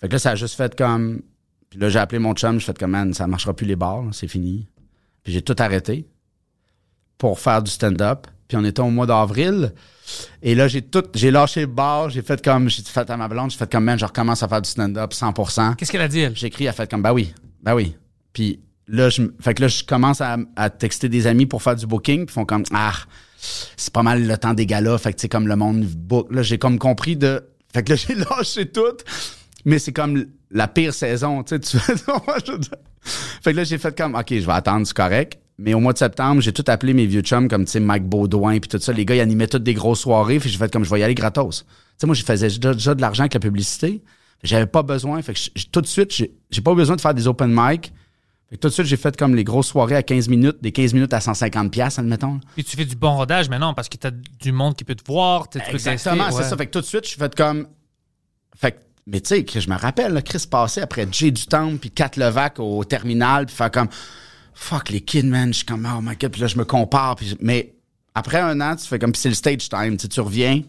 Fait que là, ça a juste fait comme. Puis là, j'ai appelé mon chum, j'ai fait comme, man, ça marchera plus les bars, c'est fini. Puis j'ai tout arrêté pour faire du stand-up. Puis on était au mois d'avril. Et là, j'ai tout, j'ai lâché le bar, j'ai fait comme, j'ai fait à ma blonde, j'ai fait comme, man, je recommence à faire du stand-up 100%. Qu'est-ce qu'elle a dit, elle? J'ai écrit, elle a fait comme, bah oui, bah oui. Puis là, je, fait que là, je commence à, à texter des amis pour faire du booking, puis font comme, ah, c'est pas mal le temps des galas, fait que tu sais, comme le monde book. Là, j'ai comme compris de. Fait que là, j'ai lâché tout, mais c'est comme la pire saison, tu sais, tu. Fait que là, j'ai fait comme, OK, je vais attendre, c'est correct. Mais au mois de septembre, j'ai tout appelé mes vieux chums, comme, tu sais, Mike Baudouin, puis tout ça. Les gars, ils animaient toutes des grosses soirées, puis j'ai fait comme, je vais y aller gratos. Tu sais, moi, je faisais déjà de l'argent avec la publicité. J'avais pas besoin. Fait que tout de suite, j'ai j'ai pas eu besoin de faire des open mic. Fait que tout de suite, j'ai fait comme les grosses soirées à 15 minutes, des 15 minutes à 150 pièces admettons. Puis tu fais du bon rodage maintenant parce que tu as du monde qui peut te voir. tu Exactement, c'est ouais. ça. Fait que tout de suite, je suis fait comme. Fait que, mais tu sais, que je me rappelle, là, Chris passait après Jay du Temple puis Kat Levac au terminal, puis faire comme. Fuck les kids, man. Je suis comme, oh my god. Puis là, je me compare. Puis mais après un an, tu fais comme. Puis c'est le stage time. Tu sais, tu reviens.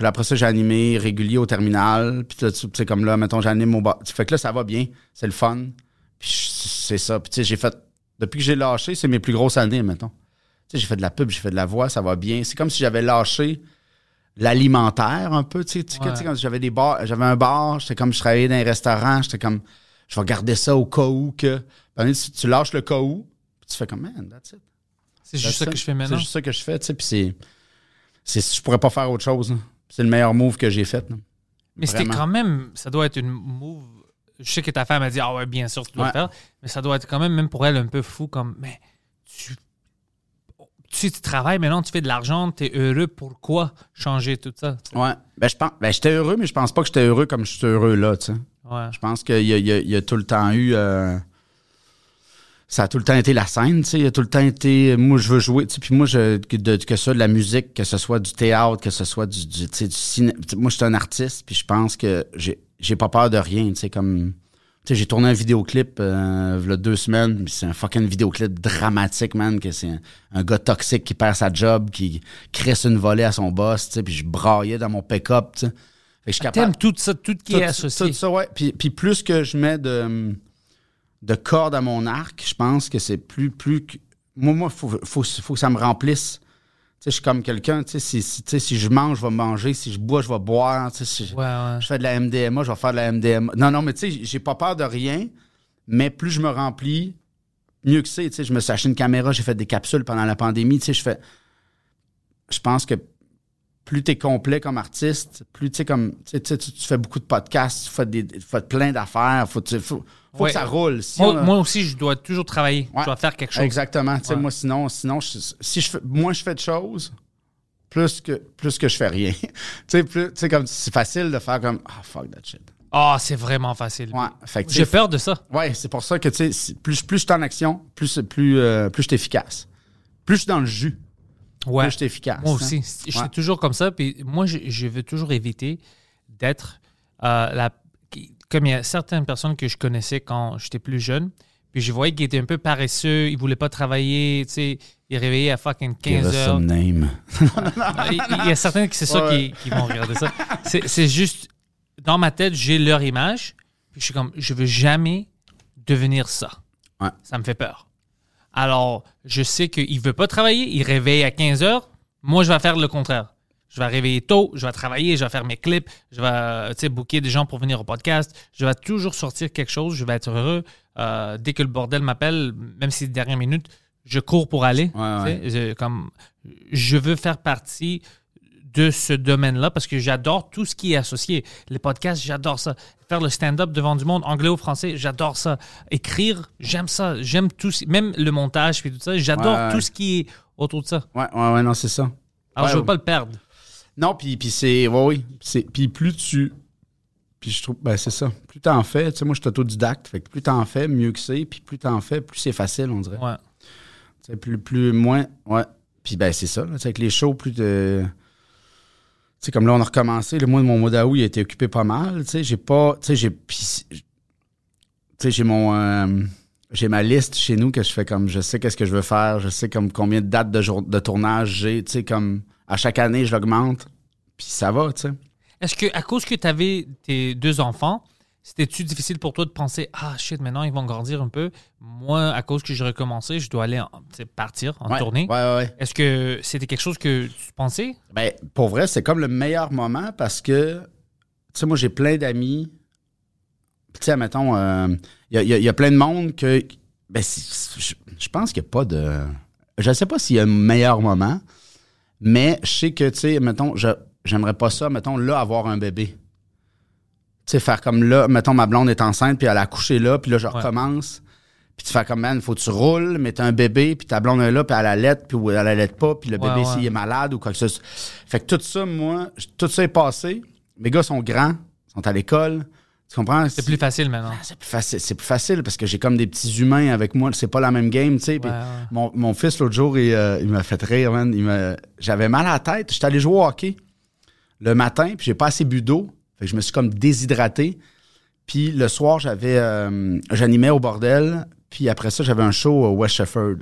Puis après ça, j'ai animé régulier au terminal. Puis tu sais, comme là, mettons, j'anime au bar. Fait que là, ça va bien. C'est le fun. Puis c'est ça. Puis tu sais, j'ai fait. Depuis que j'ai lâché, c'est mes plus grosses années, mettons. Tu sais, j'ai fait de la pub, j'ai fait de la voix, ça va bien. C'est comme si j'avais lâché l'alimentaire un peu, tu sais, tu Ouais. sais, quand j'avais des bars, j'avais un bar, j'étais comme je travaillais dans un restaurant, j'étais comme je vais garder ça au cas où que Puis, tu, lâches le cas où, puis tu fais comme man, that's it. C'est juste ça que je fais maintenant. C'est juste ça que je fais, tu sais, puis c'est je pourrais pas faire autre chose. C'est le meilleur move que j'ai fait. là. Mais c'était quand même, ça doit être une move. Je sais que ta femme a dit, ah ouais, bien sûr, tu dois Ouais. le faire. Mais ça doit être quand même, même pour elle, un peu fou comme, mais tu, tu, tu travailles maintenant, tu fais de l'argent, tu es heureux, pourquoi changer tout ça? Ouais. Ben je pense ben j'étais heureux mais je pense pas que j'étais heureux comme je suis heureux là, tu sais. Ouais. Je pense qu'il y a, y a tout le temps eu. euh, ça a tout le temps été la scène, tu sais. Il a tout le temps été. Moi, je veux jouer. tu sais, Puis moi, je, que, de- que ce soit de la musique, que ce soit du théâtre, que ce soit du, du, tu sais, du ciné. Moi, je suis un artiste, puis je pense que j'ai j'ai pas peur de rien, tu sais. Comme. Tu sais, j'ai tourné un vidéoclip euh, il y a deux semaines, c'est un fucking vidéoclip dramatique, man, que c'est un, un gars toxique qui perd sa job, qui crisse une volée à son boss, tu sais, puis je braillais dans mon pick-up, tu sais. Fait que je suis capable- T'aimes tout ça, tout qui est associé. Tout ça, ouais. Puis, puis plus que je mets de, de cordes à mon arc, je pense que c'est plus. plus que- moi, moi, faut, faut, faut que ça me remplisse. Tu sais, je suis comme quelqu'un, tu sais, si, si, tu sais, si je mange, je vais manger. Si je bois, je vais boire. Tu sais, si je, Ouais, ouais. je fais de la MDMA, je vais faire de la MDMA. Non, non, mais tu sais, j'ai pas peur de rien, mais plus je me remplis, mieux que c'est. Tu sais, je me suis acheté une caméra, j'ai fait des capsules pendant la pandémie. Tu sais, je fais. Je pense que plus tu es complet comme artiste, plus tu sais, comme. Tu, sais, tu, fais beaucoup de podcasts, tu fais, des, tu fais plein d'affaires, faut, tu- faut, faut Ouais. que ça roule. Si Moi, on a- moi aussi, je dois toujours travailler. Ouais. Je dois faire quelque chose. Exactement. Ouais. Moi, sinon, sinon je- si je fais, moins je fais de choses, plus que, plus que je fais rien. tu sais, comme c'est facile de faire comme Ah, fuck that shit. Ah, c'est vraiment facile. J'ai peur de ça. Ouais, c'est pour ça que, tu sais, plus, plus je suis en action, plus, plus, euh, plus je suis efficace. Plus je suis dans le jus, Ouais. plus je suis efficace. Moi hein. aussi. Je suis toujours comme ça. Puis moi, je, je veux toujours éviter d'être euh, la. Comme il y a certaines personnes que je connaissais quand j'étais plus jeune, puis je voyais qu'ils étaient un peu paresseux, ils voulaient pas travailler, tu sais, ils réveillaient à fucking 15 Give us heures. some name. Il il y a certains qui c'est ça Ouais. qui, qui vont regarder ça. C'est c'est juste, dans ma tête, j'ai leur image, puis je suis comme, je veux jamais devenir ça. Ouais. Ça me fait peur. Alors, je sais qu'il ne veut pas travailler, il réveille à 15 heures. Moi, je vais faire le contraire. Je vais réveiller tôt, je vais travailler, je vais faire mes clips, je vais euh, tu sais, booker des gens pour venir au podcast. Je vais toujours sortir quelque chose, je vais être heureux. Euh, dès que le bordel m'appelle, même si c'est dernière minute, je cours pour aller. Ouais, Tu sais, je- comme, je veux faire partie de ce domaine-là parce que j'adore tout ce qui est associé. Les podcasts, j'adore ça. Faire le stand-up devant du monde, anglais ou français, j'adore ça. Écrire, j'aime ça. J'aime tout, même le montage puis tout ça. J'adore Ouais, ouais. tout ce qui est autour de ça. Ouais, ouais, ouais, non, c'est ça. Alors, Ouais, je veux ouais. pas le perdre. Non, puis, puis c'est. Oui. C'est, puis plus tu. Puis je trouve. Ben, c'est ça. Plus t'en fais. Tu sais, moi, je suis autodidacte. Fait que plus t'en fais, mieux que c'est. Puis plus t'en fais, plus c'est facile, on dirait. Ouais. Tu sais, plus, plus, moins. Ouais. Puis ben, c'est ça. là. Tu sais, avec les shows, plus de. Tu sais, comme là, on a recommencé. Le mois de mon mois d'août, il a été occupé pas mal. Tu sais, j'ai pas. Tu sais, j'ai. puis- Tu sais, j'ai mon. euh, j'ai ma liste chez nous que je fais comme. Je sais qu'est-ce que je veux faire. Je sais comme combien de dates de, jour, de tournage j'ai. Tu sais, comme. À chaque année, je l'augmente. Puis ça va, tu sais. Est-ce que, à cause que tu avais tes deux enfants, c'était-tu difficile pour toi de penser Ah shit, maintenant ils vont grandir un peu Moi, à cause que j'ai recommencé, je dois aller en- partir en Ouais, tournée. Ouais, ouais, ouais. Est-ce que c'était quelque chose que tu pensais? Ben, pour vrai, c'est comme le meilleur moment parce que, tu sais, moi, j'ai plein d'amis. Tu sais, mettons, il y, a, y a- y a plein de monde que. Ben, je pense qu'il n'y a pas de. Je ne sais pas s'il y a un meilleur moment, mais je sais que, tu sais, mettons, je- j'aimerais pas ça, mettons, là, avoir un bébé. Tu sais, faire comme là, mettons, ma blonde est enceinte, puis elle a accouché là, puis là, je recommence. Puis tu fais comme, man, faut que tu roules, mais t'as un bébé, puis ta blonde est là, puis elle allait, puis elle allait pas, puis le Ouais, bébé, ouais. s'il est malade ou quoi que ce soit. Fait que tout ça, moi, tout ça est passé. Mes gars sont grands, sont à l'école. Tu comprends? C'est plus facile maintenant. C'est plus facile. C'est plus facile parce que j'ai comme des petits humains avec moi. C'est pas la même game, tu sais. Puis Ouais, ouais. Mon, mon fils, l'autre jour, il, euh, il m'a fait rire, man. Il J'avais mal à la tête. J'étais allé jouer au hockey le matin, puis j'ai pas assez bu d'eau. Fait que je me suis comme déshydraté. Puis le soir, j'avais... euh, J'animais au bordel. Puis après ça, j'avais un show au West Shefford.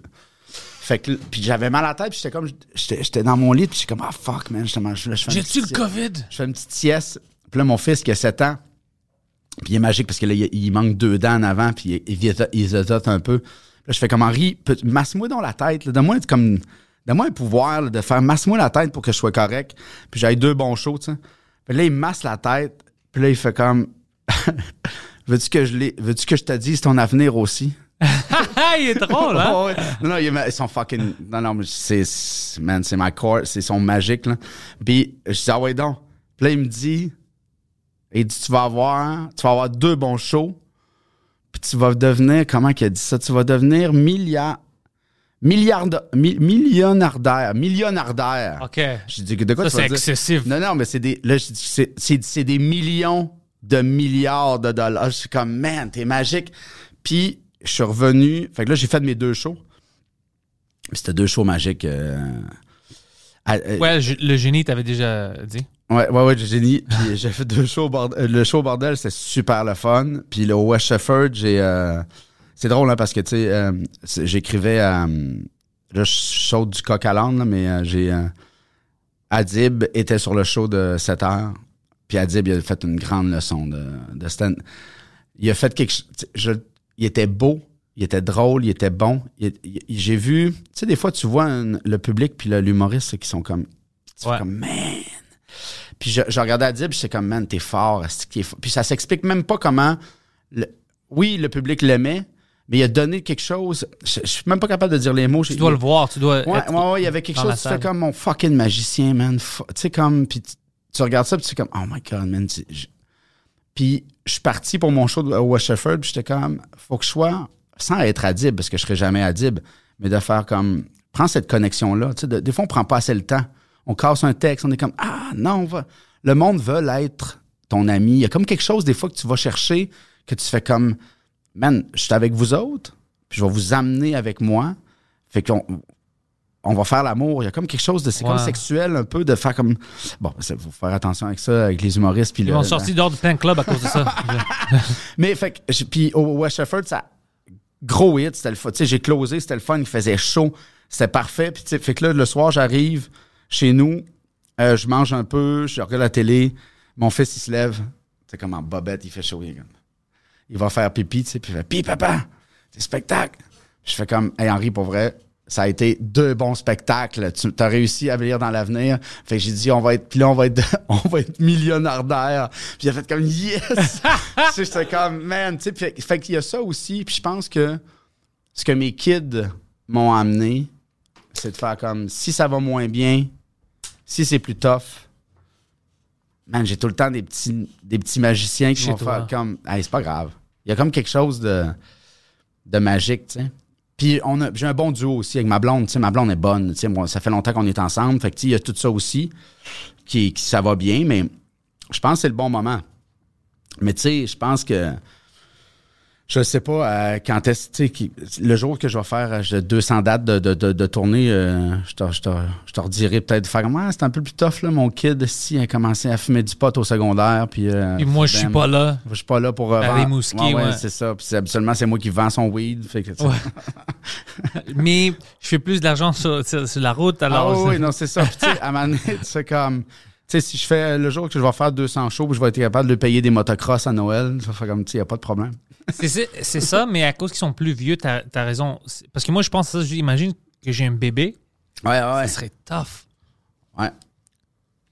Fait que... Puis j'avais mal à la tête, puis j'étais comme... J'étais dans mon lit, puis j'étais comme... Ah, fuck, man. J'ai-tu le COVID? je fais une petite sieste. Puis là, mon fils qui a 7 ans, puis il est magique parce que là, il, manque deux dents en avant, puis il, il, il zizote un peu. Là, je fais comme Henri, masse-moi dans la tête. là. Donne-moi comme. Donne-moi un pouvoir là, de faire masse-moi la tête pour que je sois correct. Puis j'ai deux bons shows, tu sais. Là, il masse la tête. Puis là, il fait comme. Veux-tu que je l'ai- Veux-tu que je te dise ton avenir aussi? Ah, il est drôle, hein? Oh, ouais. Non, non, ils sont fucking. Non, non, mais c'est. c'est- Man, c'est ma core. C'est son magique, là. Puis, je dis, ah ouais, donc. Puis là, il me dit. Il dit, tu vas avoir. Tu vas avoir deux bons shows. Puis tu vas devenir. Comment qu'il a dit ça? Tu vas devenir milliard. Milliard. mi- millionnaire. Millionnaire. OK. Je dis, de quoi Ça, tu c'est dire? excessif. Non, non, mais c'est des. Là, c'est, c'est, c'est des millions de milliards de dollars. Je suis comme, man, t'es magique. Puis, je suis revenu. Fait que là, j'ai fait mes deux shows. C'était deux shows magiques. euh, Ouais, je- le génie t'avait déjà dit. ouais, ouais, ouais, j'ai génie. Puis j'ai fait deux shows. au bordel- euh, le show au bordel, c'était super le fun. Puis le West Shefford, j'ai. euh, c'est drôle, hein, parce que, tu sais, euh, c'est- j'écrivais. euh, là, je saute du coq à l'âne, là, mais euh, j'ai. euh, Adib était sur le show de 7 heures. Puis Adib, il a fait une grande leçon de, de stand. Il a fait quelque chose. je- Il était beau, il était drôle, il était bon. J'ai vu. Tu sais, des fois, tu vois un- le public puis l'humoriste qui sont comme. Tu Ouais. comme, man. Puis je, je regardais Adib, j'étais comme, man, t'es fort. fort? Puis ça s'explique même pas comment. le- oui, le public l'aimait, mais il a donné quelque chose. Je, je suis même pas capable de dire les mots. Tu dois le voir, tu dois. Ouais, être- ouais, ouais, il y avait quelque chose. salle. comme mon fucking magicien, man. Tu sais, comme. Puis tu, tu regardes ça, puis tu es comme, oh my god, man. tu- je- Puis je suis parti pour mon show de- au West Shefford, puis j'étais comme, faut que je sois, sans être Adib, parce que je serai jamais Adib, mais de faire comme, prends cette connexion-là. Tu sais, de- des fois, on prend pas assez le temps. On casse un texte, on est comme, ah non, on va. Le monde veut être ton ami. Il y a comme quelque chose, des fois, que tu vas chercher, que tu fais comme, man, je suis avec vous autres, puis je vais vous amener avec moi. Fait qu'on on va faire l'amour. Il y a comme quelque chose de c'est comme sexuel un peu de faire comme bon, il faut faire attention avec ça avec les humoristes puis Ils le- m'ont sorti dehors de plein de clubs à cause de ça. Mais fait que puis au West Shefford ça gros hit, c'était le fun. Tu sais, j'ai closé, c'était le fun, il faisait chaud, c'était parfait. Puis tu sais, fait que là le soir j'arrive chez nous, euh, je mange un peu, je regarde la télé, mon fils il se lève, c'est comme en bobette, il fait chaud, il il va faire pipi, tu sais, puis il fait Pis papa, c'est spectacle. Je fais comme Hey Henri, pour vrai, ça a été deux bons spectacles. Tu as réussi à venir dans l'avenir. Fait que j'ai dit on va être puis là on va être on va être millionnaire. Puis il a fait comme yes. J'étais comme man, tu sais, fait, fait qu'il y a ça aussi. Puis je pense que ce que mes kids m'ont amené, c'est de faire comme si ça va moins bien, si c'est plus tough. Man, j'ai tout le temps des petits, des petits magiciens qui vont faire comme. Hey, c'est pas grave. Il y a comme quelque chose de, de magique, tu sais. Puis on a- j'ai un bon duo aussi avec ma blonde. Tu sais, ma blonde est bonne. Tu sais, moi, ça fait longtemps qu'on est ensemble. Fait que, tu sais, il y a tout ça aussi qui, qui ça va bien, mais je pense que c'est le bon moment. Mais tu sais, je pense que je sais pas euh, quand est-ce, le jour que je vais faire euh, j'ai 200 dates de, de, de, de tournée, euh, je, te, je, te, je te redirai peut-être faire ah, c'est un peu plus tough, là, mon kid, si, a commencé à fumer du pot au secondaire, puis... euh, Puis moi, je suis ben, pas là. je suis pas là pour... euh, vendre- ouais, ouais, ouais. c'est ça. Puis c'est- habituellement, c'est moi qui vends son weed. Fait que. Mais je fais plus d'argent sur, sur- sur la route, Ah alors. oui, oui, non, c'est ça. Puis, à un moment donné, tu sais, comme... Tu sais, si je fais le jour que je vais faire 200 shows, je vais être capable de payer des motocross à Noël, ça fait comme, tu sais, y a pas de problème. C'est- ça, mais à cause qu'ils sont plus vieux, t'as as raison. Parce que moi, je pense à ça, j'imagine que j'ai un bébé, Ouais, ouais. ça serait tough. Ouais.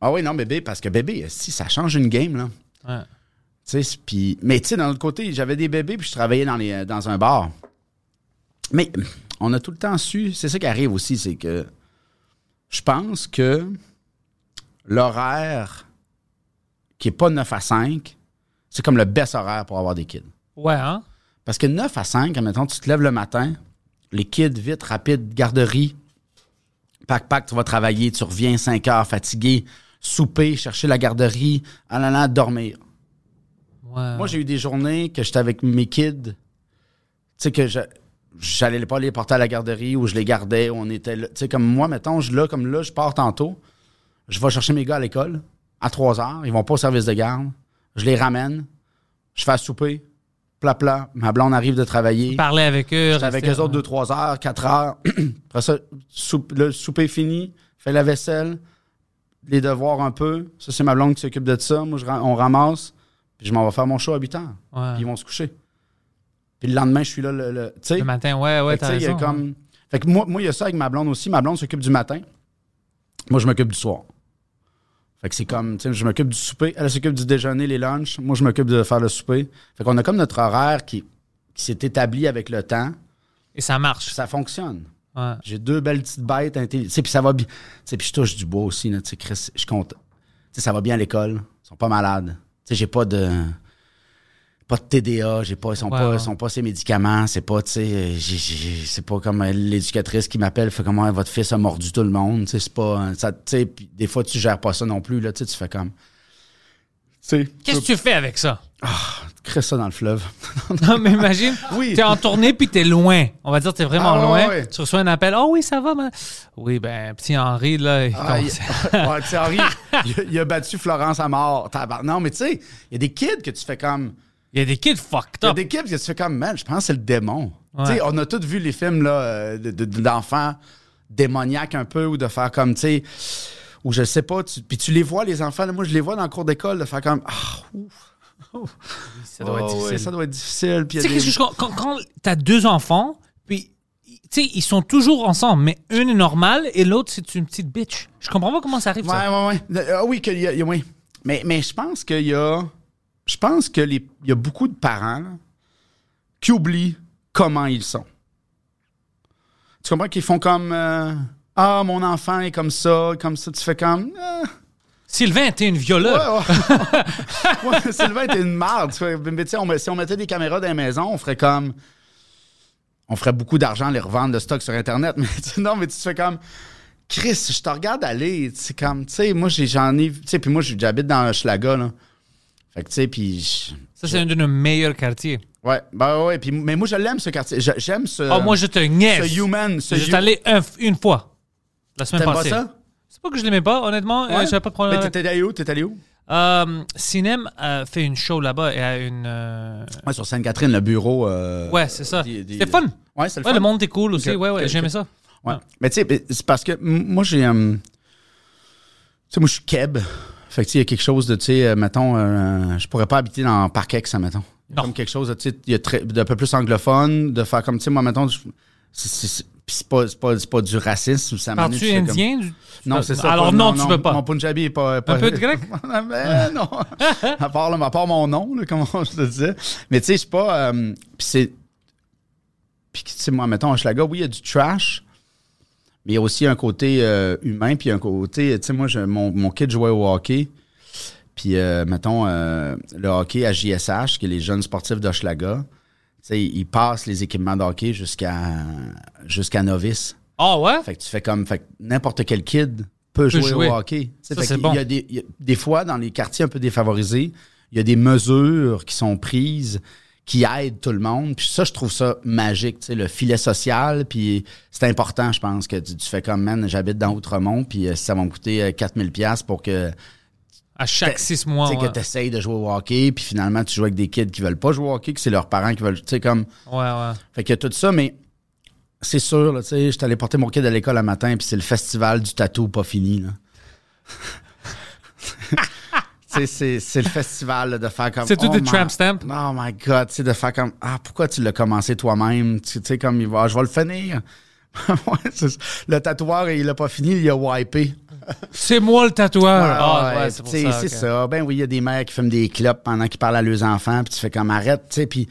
Ah oui, non, bébé, parce que bébé, si, ça change une game, là. Ouais. Tu sais, puis... Mais tu sais, d'un autre côté, j'avais des bébés, puis je travaillais dans, les, dans un bar. Mais on a tout le temps su... C'est ça qui arrive aussi, c'est que... Je pense que l'horaire qui est pas 9 à 5, c'est comme le best horaire pour avoir des kids. Ouais, hein? Parce que 9 à 5, admettons, tu te lèves le matin, les kids, vite, rapide, garderie, pack, pack, tu vas travailler, tu reviens 5 heures fatigué, souper, chercher la garderie, là là, dormir. Ouais. Moi, j'ai eu des journées que j'étais avec mes kids. Tu sais, que je- j'allais pas les porter à la garderie ou je les gardais. On était là. Tu sais, comme moi, mettons, je, là, comme là, je pars tantôt. Je vais chercher mes gars à l'école à 3 heures. Ils vont pas au service de garde. Je les ramène. Je fais à souper. Plat, plat. Ma blonde arrive de travailler. Parler avec eux. Avec eux autres 2-3 heures, 4 heures. Après ça, soupe- le souper est fini. Fais la vaisselle. Les devoirs un peu. Ça, c'est ma blonde qui s'occupe de ça. Moi, je on ramasse. Puis je m'en vais faire mon show à 8 heures. Ouais. Puis ils vont se coucher. Puis le lendemain, je suis là. Le, le- matin, ouais, ouais, t'as y a raison. comme... Fait que moi, moi, il y a ça avec ma blonde aussi. Ma blonde s'occupe du matin. Moi, je m'occupe du soir. Fait que c'est comme, tu sais, je m'occupe du souper. Elle s'occupe du déjeuner, les lunchs. Moi, je m'occupe de faire le souper. Fait qu'on a comme notre horaire qui, qui s'est établi avec le temps. Et ça marche. Ça fonctionne. Ouais. J'ai deux belles petites bêtes intelligentes. Puis ça va bien. Puis je touche du bois aussi. là, Chris, je compte. Tu sais, ça va bien à l'école. Ils sont pas malades. Tu sais, j'ai pas de. Pas de TDA, j'ai pas, ils sont Ouais, pas, ouais. sont pas ces médicaments, c'est pas, tu sais, j'ai- j'ai- c'est pas comme l'éducatrice qui m'appelle, fait comment votre fils a mordu tout le monde, tu sais, c'est pas, euh, ça, tu sais, puis des fois tu gères pas ça non plus, là, tu sais, tu fais comme, tu sais, Qu'est-ce que tu fais avec ça? tu crées ça dans le fleuve. Non, mais imagine, Oui. t'es en tournée puis t'es loin. On va dire t'es vraiment Ah, loin. ouais. Tu reçois un appel. Oh oui, ça va. man. Oui, ben, petit Henri, là, il Ah, il, ouais, sais, Henri, il, a- il a battu Florence à mort. Non, mais tu sais, il y a des kids que tu fais comme, il y a des kids fucked Il y a up. des kids que tu fais comme, man, je pense que c'est le démon. Ouais. On a tous vu les films là, euh, de- de- d'enfants démoniaques un peu ou de faire comme, tu sais, ou je sais pas, tu- puis tu les vois, les enfants, là, moi je les vois dans le cours d'école, de faire comme, ah, ouf. Ça doit être difficile. ça doit être difficile. Tu sais, des- que je quand, quand t'as deux enfants, puis tu sais, ils sont toujours ensemble, mais une est normale et l'autre c'est une petite bitch. Je comprends pas comment ça arrive. Ouais, ça. ouais, ouais. Ah oui, qu'il y a, il y a- oui. Mais, mais je pense qu'il y a. Je pense qu'il y a beaucoup de parents là, qui oublient comment ils sont. Tu comprends qu'ils font comme. euh, ah, mon enfant est comme ça, comme ça. Tu fais comme. ah, Sylvain, t'es une violeur. ouais, ouais. Ouais, Sylvain, t'es une marde. Mais tu sais, on met- si on mettait des caméras dans les maisons, on ferait comme. On ferait beaucoup d'argent à les revendre de stock sur Internet. Mais tu- non, mais tu te fais comme. Chris, je te regarde aller. C'est comme, tu sais, moi, j'en ai. Tu sais, puis moi, j'habite dans Schlaga, là. Fait que, tu sais, puis. je- Ça, c'est un de nos meilleurs quartiers. Ouais, ben ouais, puis, mais moi, je l'aime, ce quartier. J'aime ce. Oh, moi, je te niaise. ce human. Ce Je suis allé un- une fois, la semaine T'aimes pas passée. ça? C'est pas que je l'aimais pas, honnêtement. euh, Ouais. Pas de problème. Mais t'étais allé où? T'étais allé où? Euh, Cinem a fait une show là-bas et a une. euh, Ouais, sur Sainte-Catherine, le bureau. euh, Ouais, c'est ça. des- des- C'était fun. Ouais, c'est le Ouais, fun. le monde était cool aussi. Ok. Ouais, ouais, Ok, j'aimais ça. Ouais. Ouais. Mais tu sais, c'est parce que moi, j'ai. euh, tu sais, moi, je suis keb. Fait que, tu il y a quelque chose de, tu sais, euh, mettons, euh, je pourrais pas habiter dans Parkex, ça, mettons. Non. Comme quelque chose, de, tu sais, d'un peu plus anglophone, de faire comme, tu sais, moi, mettons, je- c'est- pas, c'est pas, c'est pas du racisme. ça Parles-tu je fais comme- indien? du- Non, c'est ça. Alors pas- non, tu peux pas. Mon Punjabi est pas. pas- Un peu de grec? Ben, non. à, part, là, à part mon nom, là, comment je te disais. Mais tu sais, c'est pas. euh, puis c'est. Puis, tu sais, moi, mettons, à Schlaga, oui, il y a du trash. Mais il y a aussi un côté euh, humain, puis un côté. Tu sais, moi, je- mon, mon kid jouait au hockey. Puis, euh, mettons, euh, le hockey à JSH, qui est les jeunes sportifs d'Hochelaga, tu sais, ils passent les équipements de hockey jusqu'à jusqu'à novice. Ah ouais? Fait que tu fais comme. Fait que n'importe quel kid peut, jouer, jouer. au hockey. Ça, fait qu'il bon. y a des, il y a- des fois, dans les quartiers un peu défavorisés, il y a des mesures qui sont prises qui aident tout le monde. Puis ça, je trouve ça magique, tu sais, le filet social. Puis c'est important, je pense, que tu, tu fais comme, man, j'habite dans Outremont, puis euh, ça va me coûter euh, 4000 pièces pour que À chaque six mois. tu sais, ouais. que tu essayes de jouer au hockey, puis finalement, tu joues avec des kids qui veulent pas jouer au hockey, que c'est leurs parents qui veulent. Tu sais, comme. Ouais, ouais. Fait a tout ça, mais c'est sûr, là, tu sais, j'étais allé porter mon kid à l'école un matin, puis c'est le festival du tatou pas fini, là. C'est, le festival là, de faire comme. C'est tout oh des my- tramp stamps? Oh my God, tu sais, de faire comme. Ah, pourquoi tu l'as commencé toi-même? Tu sais, comme il va, je vais le finir. Le tatoueur, il l'a pas fini, il a wipé. C'est moi le tatoueur. Ah, Ah, ouais, c'est ça. ça. Ben oui, il y a des mères qui fument des clopes pendant qu'ils parlent à leurs enfants, puis tu fais comme arrête, tu sais, puis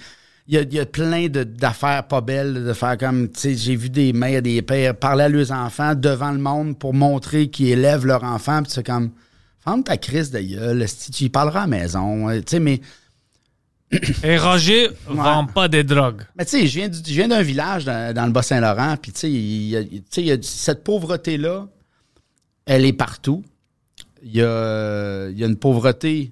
il y a, il y a plein d'affaires pas belles de faire comme, tu sais, j'ai vu des mères, des pères parler à leurs enfants devant le monde pour montrer qu'ils élèvent leur enfant, puis tu fais comme, ferme ta crise de gueule, esti, tu y parleras à la maison, euh, tu sais, mais, Et Roger vend pas des drogues. mais tu sais, je viens, d'un village dans, dans le Bas-Saint-Laurent, puis tu sais, il y a- y a cette pauvreté-là, elle est partout. Il y a, y une pauvreté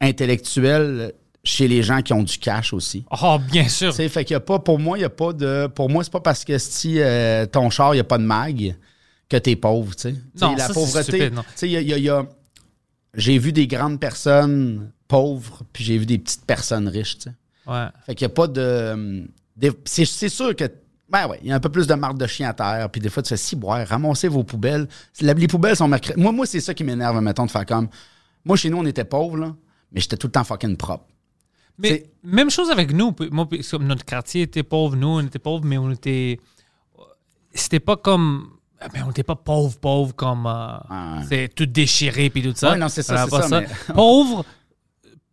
intellectuelle chez les gens qui ont du cash aussi. Oh, bien sûr. Fait qu'il y a pas, pour moi, il y a pas de. Pour moi, c'est pas parce que si euh, ton char, il n'y a pas de mag que t'es pauvre, tu sais. La pauvreté. Tu sais, il y a- il y a- il y a- J'ai vu des grandes personnes pauvres, puis j'ai vu des petites personnes riches, tu sais. Ouais. Fait qu'il n'y a pas de. des- C'est c'est sûr que. Ben ouais, il y a un peu plus de marque de chien à terre. Puis des fois, tu fais si boire, ramassez vos poubelles. La- Les poubelles sont mercredi. Moi, moi c'est ça qui m'énerve, mettons, de faire comme. Moi, chez nous, on était pauvres, là, mais j'étais tout le temps fucking propre. Mais même chose avec nous. Moi, notre quartier était pauvre, nous, on était pauvres, mais on était. C'était pas comme. Mais on n'était pas pauvre, pauvre comme. euh, Ouais. C'est tout déchiré puis tout ça. Ouais, non, c'est ça, pas mais- Pauvre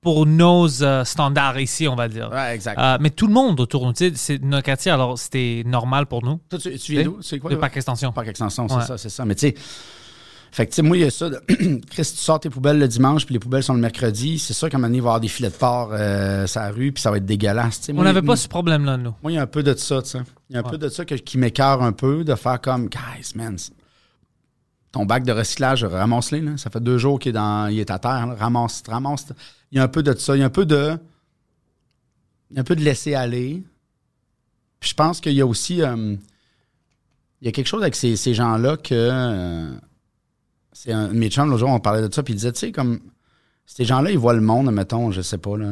pour nos euh, standards ici, on va dire. Ouais, exact. Euh, mais tout le monde autour, tu sais, c'est notre quartier, alors c'était normal pour nous. Toi, tu, tu viens d'où? C'est quoi? De toi? parc extension. Parc extension, c'est Ouais. ça, c'est ça. Mais tu sais, fait que tu sais, moi, il y a ça. de- Chris, tu sors tes poubelles le dimanche, puis les poubelles sont le mercredi. C'est sûr qu'à un moment donné, il va y avoir des filets de porc euh, sur la rue, puis ça va être dégueulasse. On n'avait pas ce problème-là, nous. Moi, il y a un peu de ça, tu sais. Il y a un peu de ça que- qui m'écœure un peu, de faire comme, guys, man, ton bac de recyclage, ramasse-les, là. Ça fait deux jours qu'il est, dans, il est à terre, là. Ramasse, ramasse. Il y a un peu de ça. Il y a un peu de. Il y a un peu de laisser aller. Puis je pense qu'il y a aussi. euh, il y a quelque chose avec ces, ces gens-là que. euh, c'est un de mes chums, l'autre jour, on parlait de ça, puis il disait, tu sais, comme. Ces gens-là, ils voient le monde, mettons, je sais pas, là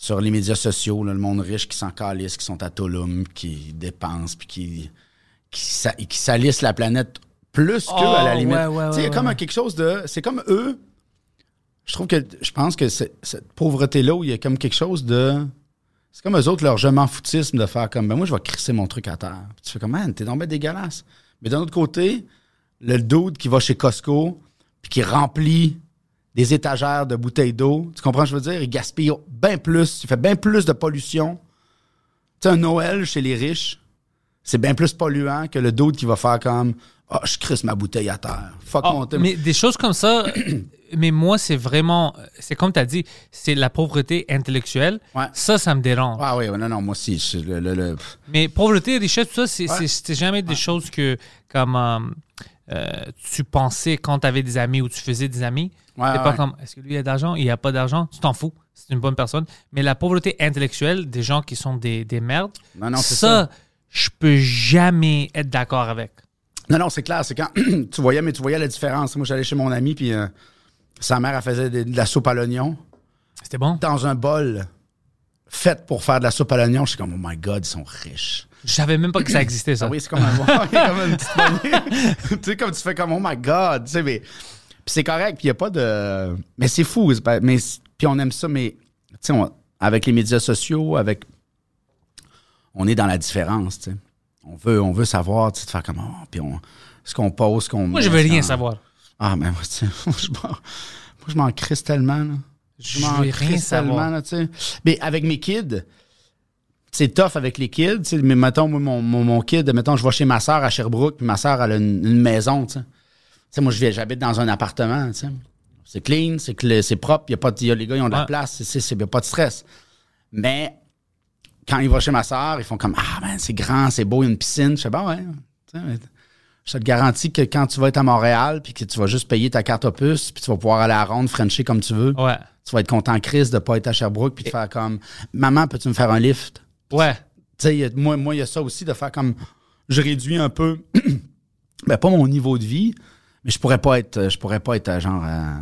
sur les médias sociaux, là, le monde riche qui s'en calisse, qui sont à Tulum, qui dépensent, puis qui, qui, sa- qui salissent la planète plus qu'eux, à la Oh, limite. ouais, ouais, Tu sais, il y a comme quelque chose de... C'est comme eux... Je trouve que... Je pense que cette pauvreté-là, où il y a comme quelque chose de... C'est comme eux autres, leur je m'en foutisme de faire comme... Ben moi, je vais crisser mon truc à terre. Puis tu fais comme, man, t'es ben dégueulasse. Mais d'un autre côté, le dude qui va chez Costco, puis qui remplit des étagères de bouteilles d'eau. Tu comprends ce que je veux dire? Il gaspille bien plus. Il fait bien plus de pollution. Tu sais, un Noël chez les riches, c'est bien plus polluant que le d'autre qui va faire comme Ah, je crisse ma bouteille à terre. Fuck Ah, mon thème. mais des choses comme ça, mais moi, c'est vraiment, c'est comme tu as dit, c'est la pauvreté intellectuelle. Ouais. Ça, ça me dérange. Ah oui, non, non, moi aussi. je- le- le- le- Mais pauvreté, richesse, tout ça, c'est Ouais. c'est- c'est jamais des choses que, comme, euh, euh, tu pensais quand tu avais des amis ou tu faisais des amis. Ouais, c'est ouais. pas comme, est-ce que lui, il a d'argent, il a pas d'argent, tu t'en fous. C'est une bonne personne. Mais la pauvreté intellectuelle, des gens qui sont des, des merdes, Non, non, c'est ça, je peux jamais être d'accord avec. Non, non, c'est clair. C'est quand tu voyais, mais tu voyais la différence. Moi, j'allais chez mon ami, puis euh, sa mère, elle faisait de, de la soupe à l'oignon C'était bon? dans un bol fait pour faire de la soupe à l'oignon. Je suis comme, oh my God, ils sont riches. Je savais même pas que ça existait, ça. Ah oui, c'est comme un comme une petite tu sais, comme tu fais comme, oh my God. Tu sais, mais. Puis c'est correct, puis il n'y a pas de. Mais c'est fou. Mais, puis on aime ça, mais. Tu sais, on- avec les médias sociaux, avec. On est dans la différence, tu sais. On veut, on veut savoir, tu sais, de faire comment. puis on. Ce qu'on pose, ce qu'on Moi, met, je veux rien savoir. Ah, mais moi, tu sais, moi, je m'en- moi, je m'en crisse tellement, là. Je m'en veux rien savoir. là. Mais avec mes kids, c'est tough avec les kids. Mais mettons, moi, mon, mon, mon kid, mettons, je vais chez ma soeur à Sherbrooke, puis ma soeur, elle a une, une maison, moi, j'habite dans un appartement. C'est clean, c'est propre, y a pas de, y a- les gars, ils ont de la Ouais. place, c'est- c'est, c'est, y a pas de stress. Mais quand ils vont chez ma soeur, ils font comme Ah, man, c'est grand, c'est beau, il y a une piscine. Je Ben ouais. sais, mais Je te garantis que quand tu vas être à Montréal, puis que tu vas juste payer ta carte opus, puis tu vas pouvoir aller à la ronde, Frencher comme tu veux, Ouais. Tu vas être content, Chris, de pas être à Sherbrooke, puis de faire comme Maman, peux-tu me faire un lift? Ouais. Tu sais, moi, il y a ça aussi de faire comme je réduis un peu, ben pas mon niveau de vie, mais je pourrais pas être, je pourrais pas être euh, genre. euh,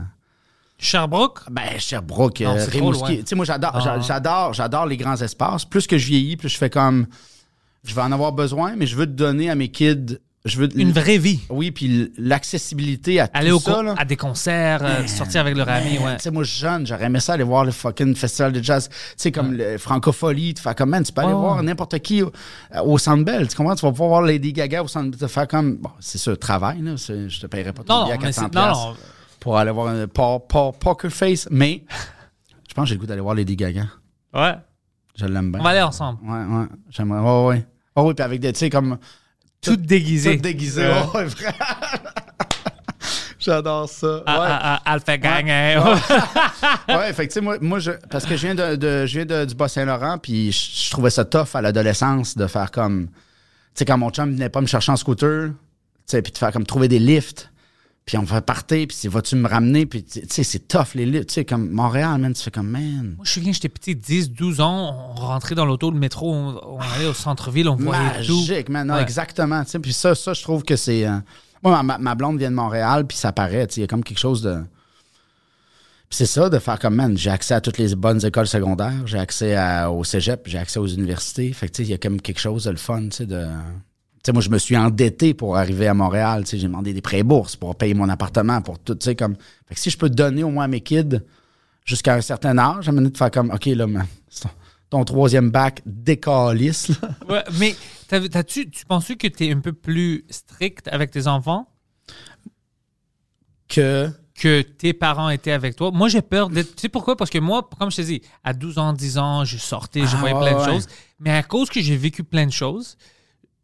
Sherbrooke? ben, Sherbrooke, Non, euh, c'est trop Rimouski. Tu sais, moi, j'adore, Ah. j'a- j'adore, j'adore les grands espaces. Plus que je vieillis, plus je fais comme, je vais en avoir besoin, mais je veux te donner à mes kids, je veux Une vraie vie. Oui, puis l'accessibilité à Aller tout au ça, là. à des concerts, euh, sortir avec leur ami, ouais. Tu sais, moi, jeune, j'aurais aimé ça aller voir le fucking festival de jazz. Tu sais, comme le Francophonie, tu fais comme, man, tu peux aller Ouais, voir ouais. n'importe qui au, au Centre Bell. Tu comprends? Tu vas pouvoir voir Lady Gaga au Centre Bell. faire comme, bon, c'est sûr, travail, là. Je te paierai pas ton billet à non, mais 400 c'est- non, non. pour aller voir un po- po- Poker Face, mais je pense que j'ai le goût d'aller voir Lady Gaga. Ouais. Je l'aime bien. On va aller ensemble. Ouais, ouais. J'aimerais. Ouais, ouais. Oh, oui, puis avec des, tu sais, comme. Tout déguisé. Tout déguisé. Ouais. Ouais, vrai. J'adore ça. Ah, ouais. ah, ah, Alpha Gang, hein. ouais, fait que, tu sais, moi, moi je, parce que je viens, de, de- je viens de- du Bas-Saint-Laurent, puis je, je trouvais ça tough à l'adolescence de faire comme. Tu sais, quand mon chum venait pas me chercher en scooter, tu sais, puis de faire comme trouver des lifts. Puis on va partir, puis c'est, vas-tu me ramener? Puis, tu sais, c'est tough, les lits. Tu sais, comme Montréal, man, tu fais comme, man. Moi, je souviens, j'étais petit, 10, 12 ans, on rentrait dans l'auto, le métro, on, on allait au centre-ville, on voyait tout. Magique, man. Non, Ouais. Exactement. tu sais. Puis ça, ça, je trouve que c'est. euh, Moi, ma, ma blonde vient de Montréal, puis ça paraît. tu sais, Il y a comme quelque chose de. Puis c'est ça, de faire comme, man, j'ai accès à toutes les bonnes écoles secondaires, j'ai accès à- au cégep, j'ai accès aux universités. Fait que, tu sais, il y a comme quelque chose de le fun, tu sais, de. Sais, moi, je me suis endetté pour arriver à Montréal. Tu sais, j'ai demandé des prêts bourses pour payer mon appartement, pour tout, tu sais, comme. Fait que si je peux donner au moins à mes kids jusqu'à un certain âge, j'ai de faire comme, OK, là, man, ton, troisième bac décalisse, là. Ouais, mais t'as- t'as-tu, tu penses que tu es un peu plus strict avec tes enfants? Que. que tes parents étaient avec toi? Moi, j'ai peur d'être. Tu sais pourquoi? Parce que moi, comme je te dis, à 12 ans, 10 ans, je sortais, je Ah, voyais ouais, plein de choses. Mais à cause que j'ai vécu plein de choses,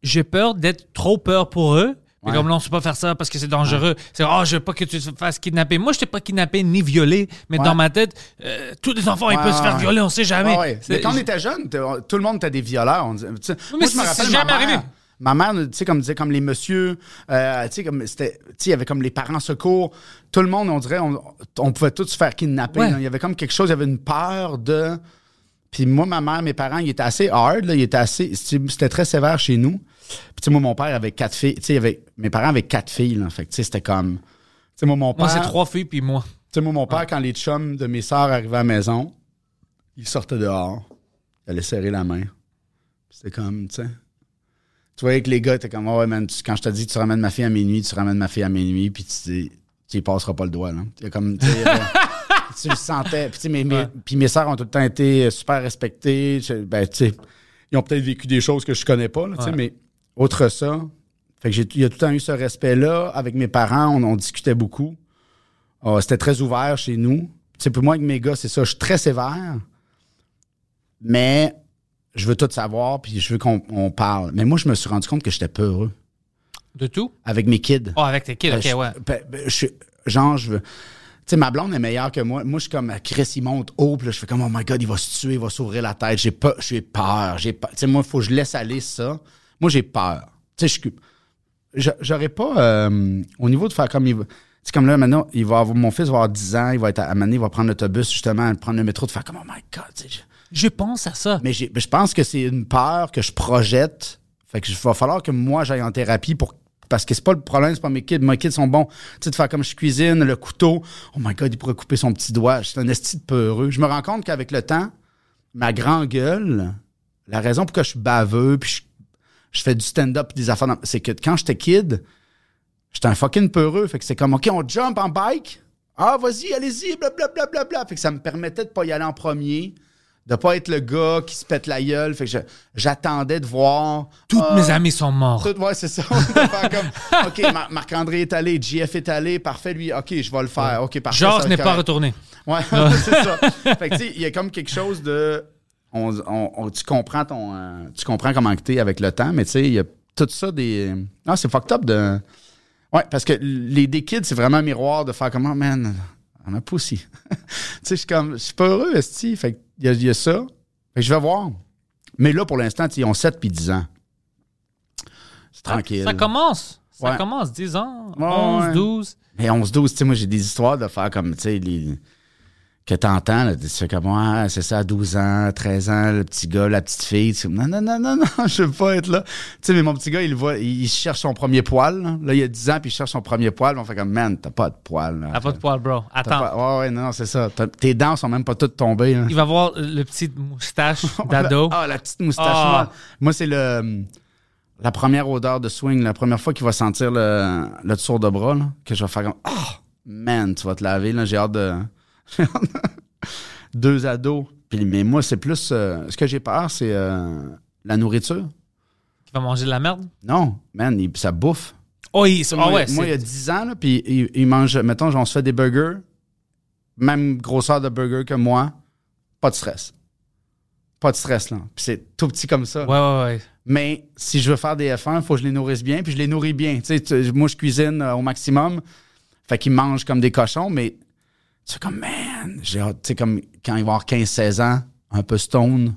j'ai peur d'être trop peur pour eux. Ouais. Comme là, on ne sait pas faire ça parce que c'est dangereux. C'est, oh, je veux pas que tu te fasses kidnapper. Moi, je t'ai pas kidnappé ni violé, mais Ouais. dans ma tête, euh, tous les enfants, ils peuvent se faire violer, on sait jamais. Mais quand on était jeune, tout le monde était des violeurs. On sais, moi, je me rappelle ma jamais mère- arrivé. Ma mère, tu sais, comme disait, comme les messieurs, euh, tu sais, comme c'était, tu sais, il y avait comme les parents secours. Tout le monde, on dirait, on, on pouvait tous se faire kidnapper. Il y avait comme quelque chose, il y avait une peur de. Puis moi, ma mère, mes parents, ils étaient assez hard, là, ils étaient assez, c'était très sévère chez nous. Puis tu sais, moi, mon père avait quatre filles. Tu sais, avait, mes parents avaient quatre filles, là. Fait que tu sais, c'était comme. Tu sais, moi, mon père. Moi, c'est trois filles, puis moi. Tu sais, moi, mon père, quand les chums de mes sœurs arrivaient à la maison, il sortait dehors. Il allait serrer la main. C'était comme, tu sais. Tu voyais que les gars étaient comme, Ah ouais, man, tu- quand je te dis tu ramènes ma fille à minuit, tu ramènes ma fille à minuit, puis tu dis, tu y passeras pas le doigt, là. Y a comme, tu le sentais. Puis, mes, mes sœurs ont tout le temps été super respectées. Ben, tu sais, ils ont peut-être vécu des choses que je connais pas, là, tu sais, Ouais. mais autre ça. Fait que j'ai, il y a tout le temps eu ce respect-là. Avec mes parents, on, on discutait beaucoup. Ah, c'était très ouvert chez nous. Tu sais, pour moi, avec mes gars, c'est ça. Je suis très sévère, mais je veux tout savoir, puis je veux qu'on on parle. Mais moi, je me suis rendu compte que j'étais peureux De tout? avec mes kids. Oh, avec tes kids, Ben, ok, je- ouais. ben, ben, je genre, je veux. Tu sais, ma blonde est meilleure que moi. Moi, je suis comme, Chris, il monte haut, puis là, je fais comme, oh my God, il va se tuer, il va s'ouvrir la tête. J'ai pas, j'ai peur. J'ai peur. Tu sais, moi, il faut que je laisse aller ça. Moi, j'ai peur. Tu sais, je J'aurais pas, euh, au niveau de faire comme il va. C'est comme là, maintenant, il va avoir, mon fils va avoir 10 ans, il va être à, il va prendre l'autobus, justement, prendre le métro, de faire comme, oh my God, je- Je pense à ça. mais je pense que c'est une peur que je projette. Fait que il va falloir que moi j'aille en thérapie pour parce que c'est pas le problème, c'est pas mes kids. Mes kids sont bons. Tu sais, de faire comme je cuisine, le couteau. Oh my god, il pourrait couper son petit doigt. C'est un esti de peureux. Je me rends compte qu'avec le temps, ma grande gueule, la raison pour que je suis baveux, puis je, je fais du stand-up des affaires, dans- c'est que quand j'étais kid, j'étais un fucking peureux. Fait que c'est comme, OK, on jump en bike. Ah, vas-y, allez-y, blablabla. Bla, bla. Fait que ça me permettait de pas y aller en premier, de pas être le gars qui se pète la gueule. Fait que j'attendais de voir. Toutes Ah, mes amis sont morts. tout- ouais, c'est ça. Comme, OK, Mar- Marc-André est allé, JF est allé, parfait, lui, OK, je vais le faire. OK, parfait. Georges n'est pas retourné. Ouais, c'est ça. Fait que, tu sais, il y a comme quelque chose de. On, on- on- tu comprends ton. euh, tu comprends comment que t'es avec le temps, mais tu sais, il y a tout ça des. Ah, c'est fucked up de. Ouais, parce que les des kids, c'est vraiment un miroir de faire comment, man, on a pas aussi. tu sais, je suis comme. Je suis pas heureux, esti. Fait y il y a ça. Fait que je vais voir. Mais là, pour l'instant, tu ils ont 7 puis 10 ans. C'est tranquille. Ça commence. Ça Ouais. commence, 10 ans, Ouais, 11, ouais. 12. Mais 11-12, tu sais, moi, j'ai des histoires de faire comme, tu sais, les... que t'entends, tu fais comme, ouais, c'est ça, 12 ans, 13 ans, le petit gars, la petite fille. Tu non, non, non, non, non, je veux pas être là. Tu sais, mais mon petit gars, il voit, il cherche son premier poil. Là, Là, il a 10 ans, puis il cherche son premier poil. On fait comme, man, t'as pas de poil. T'as pas de poil, bro. Attends. pas- Ouais, ouais, non, c'est ça. Tes dents sont même pas toutes tombées. là. Il va voir le petit moustache d'ado. Ah, la petite moustache. Ah. Moi, moi, c'est le la première odeur de swing, la première fois qu'il va sentir le, le tour de bras, là, que je vais faire comme Oh, man, tu vas te laver, là, j'ai hâte de. Deux ados. Puis, mais moi, c'est plus. euh, ce que j'ai peur, c'est euh, la nourriture. Il va manger de la merde? Non, man, il- ça bouffe. Oh, il, ah moi, ouais, moi, il y a c'est- 10 ans, là, puis il, il mange, mettons, on se fait des burgers, même grosseur de burger que moi, pas de stress. Pas de stress, là. Puis c'est tout petit comme ça. Ouais, ouais, ouais. Mais si je veux faire des F1, il faut que je les nourrisse bien, puis je les nourris bien. Tu sais, tu- moi, je cuisine euh, au maximum. Fait qu'ils mangent comme des cochons, mais c'est comme, man, j'ai hâte, tu sais, comme quand il va avoir 15-16 ans, un peu stone,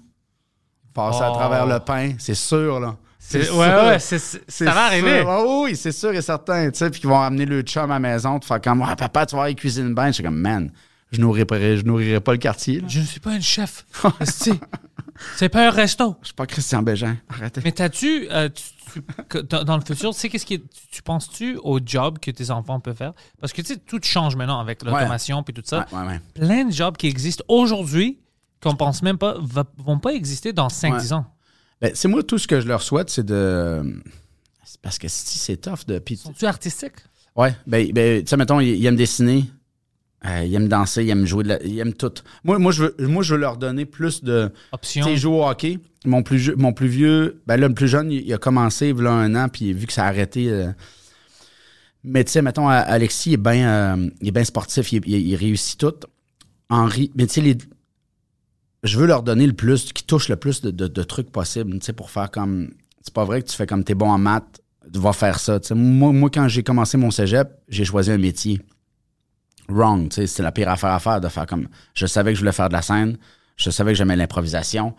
passer à Oh. travers le pain, c'est sûr, là. C'est Ouais, ouais, ça va arriver. Ah oui, c'est sûr et certain. Tu sais, puis qu'ils vont ramener le chum à la maison, te faire comme, ah, papa, tu vas voir, il cuisine bien. Je suis comme, man, je nourrirais, je pas le quartier. là. Je ne suis pas un chef. C'est pas un resto. Je suis pas Christian Bégin. Arrêtez. Mais t'as-tu, euh, tu- tu- que dans, le futur, tu sais, qu'est-ce qui est- tu, tu penses-tu au job que tes enfants peuvent faire? Parce que, tu sais, tout change maintenant avec l'automation puis tout ça. Ouais, ouais, ouais. Plein de jobs qui existent aujourd'hui qu'on pense même pas, va- vont pas exister dans 5-10 ans. Ben, c'est moi, tout ce que je leur souhaite, c'est de. C'est parce que si c'est tough de. Sont-tu artistiques? ouais, ben, ben tu sais, mettons, ils, ils aiment dessiner, euh, ils aiment danser, ils aiment jouer, de la- ils aiment tout. Moi, moi, je veux, moi, je veux leur donner plus de. Tu Option. sais, ils jouent au hockey. Mon plus, mon plus vieux, ben là, le plus jeune, il, a commencé il y a un an, puis vu que ça a arrêté. euh, mais tu sais, mettons, Alexis, il est bien euh, sportif, il, il- il réussit tout. Henri, mais tu sais, les- je veux leur donner le plus, qui touche le plus de, de- de trucs possibles, tu sais, pour faire comme. C'est pas vrai que tu fais comme t'es bon en maths, tu vas faire ça. tu. Moi, moi, quand j'ai commencé mon cégep, j'ai choisi un métier. Wrong, c'était la pire affaire à faire de faire comme. Je savais que je voulais faire de la scène, je savais que j'aimais l'improvisation.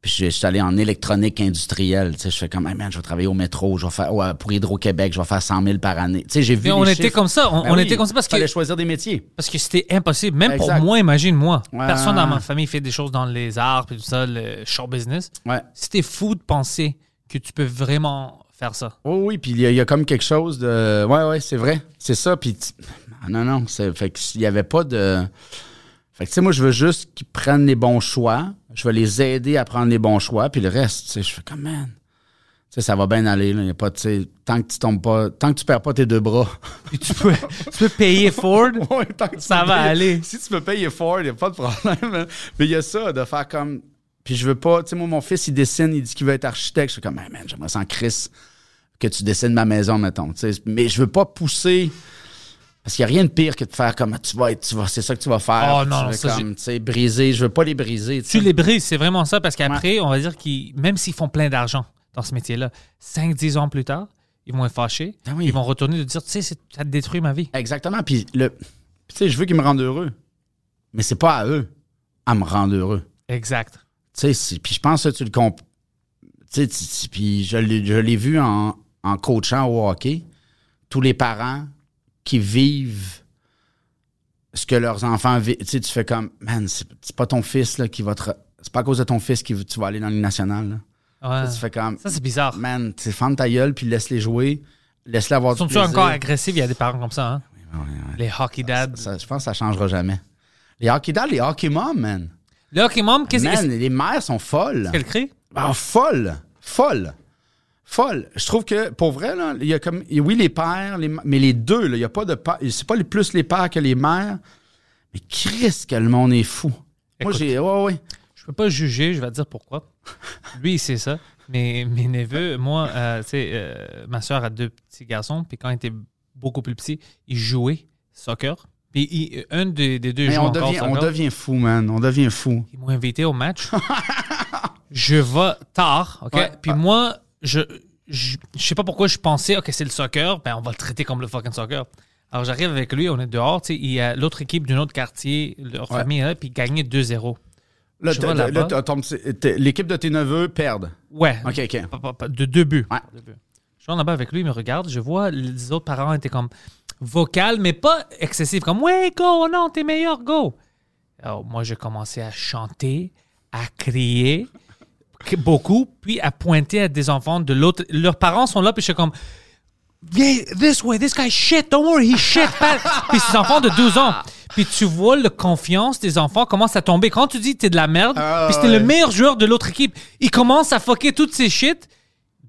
Puis je je suis allé en électronique industrielle. Je fais comme, hey man, je vais travailler au métro, je vais faire, pour Hydro-Québec, je vais faire 100 000 par année. Tu sais, j'ai vu. Mais on les était chiffres. comme ça. On, Ben on oui, était comme ça parce que, fallait choisir des métiers. parce que c'était impossible. Même Exact. pour moi, imagine moi. Ouais. Personne dans ma famille fait des choses dans les arts et tout ça, le show business. Ouais. C'était fou de penser que tu peux vraiment faire ça. Oui, oui, puis il y, a- il y a comme quelque chose de. Ouais, ouais, c'est vrai. C'est ça. Puis. Ah, non, non. c'est- Fait qu'il n'y avait pas de. Fait que, tu sais, moi, je veux juste qu'ils prennent les bons choix. Je vais les aider à prendre les bons choix. Puis le reste, tu sais, je fais comme, man. Tu sais, ça va bien aller. Là. Y a pas, tu sais, tant que tu tombes pas. Tant que tu perds pas tes deux bras. Tu peux, tu peux payer Ford? Ouais, tant que tu Ça va payer- aller. Si tu peux payer fort, il n'y a pas de problème. Mais il y a ça, de faire comme. Puis je veux pas. Tu sais, moi, mon fils, il dessine, il dit qu'il veut être architecte. Je suis comme, man, j'aimerais ça en Chris que tu dessines ma maison, mettons. Mais je veux pas pousser. Parce qu'il n'y a rien de pire que de faire comme tu vas être, tu vas, c'est ça que tu vas faire. Oh non, tu veux ça, comme, briser. Je veux pas les briser. Tu les brises, c'est vraiment ça, parce qu'après, on va dire qu'ils, même s'ils font plein d'argent dans ce métier-là, 5-10 ans plus tard, ils vont être fâchés. Ah oui. Ils vont retourner et dire, tu sais, ça détruit ma vie. Exactement. Puis le, tu sais, je veux qu'ils me rendent heureux. Mais c'est pas à eux à me rendre heureux. Exact. Tu sais, puis je pense que tu le comp... Tu sais, tu- tu- puis je l'ai vu en, en coachant au hockey. Tous les parents qui vivent ce que leurs enfants vivent. Tu sais, tu fais comme, man, c'est c'est pas ton fils là, qui va te... C'est pas à cause de ton fils que tu vas aller dans le national. là. Ouais. Tu fais comme, Ça, c'est bizarre. man, tu ferme ta gueule puis laisse-les jouer. Laisse-les avoir du Sont-tu plaisir. encore agressifs? Il y a des parents comme ça, hein? Ouais, ouais. Les hockey dads. Ça, je pense que ça changera jamais. Les hockey dads, les hockey moms, man. Le hockey mom, qu'est-ce Man, qu'est-ce les mères sont folles. qu'elle crie? Ah, folle! Folle! Folle! Je trouve que, pour vrai, là, il y a comme. Oui, les pères, les, mais les deux, là, il n'y a pas de. C'est pas plus les pères que les mères. Mais Christ, que le monde est fou. Moi, j'ai. Ouais, ouais. Je peux pas juger, je vais te dire pourquoi. Lui, c'est ça. Mais mes neveux, moi, euh, tu sais, euh, ma soeur a deux petits garçons, puis quand ils étaient beaucoup plus petits, ils jouaient soccer. Puis il- un des, des deux Mais on devient, on devient fou, man. On devient fou. Ils m'ont invité au match. je vais tard, OK? Puis moi, je, je je sais pas pourquoi je pensais, OK, c'est le soccer, ben on va le traiter comme le fucking soccer. Alors j'arrive avec lui, on est dehors, tu sais, il y a l'autre équipe d'un autre quartier, leur Ouais. famille est là, puis ils gagnaient 2-0. Là, Je t'as- vais là, là-bas. t'as- ton petit- t'es- l'équipe de tes neveux perdent. Ouais. OK, OK. De deux buts. Ouais. Je suis là-bas avec lui, il me regarde, je vois les autres parents étaient comme vocal, mais pas excessif, comme ouais, go, non, t'es meilleur, go. Alors moi, j'ai commencé à chanter, à crier beaucoup, puis à pointer à des enfants de l'autre. Leurs parents sont là, puis je suis comme Yeah, this way, this guy shit, don't worry, he shit. puis ces enfants de 12 ans. Puis tu vois la confiance des enfants commence à tomber. Quand tu dis t'es de la merde, Ah, puis c'était ouais. le meilleur joueur de l'autre équipe, il commence à fucker toutes ces shit.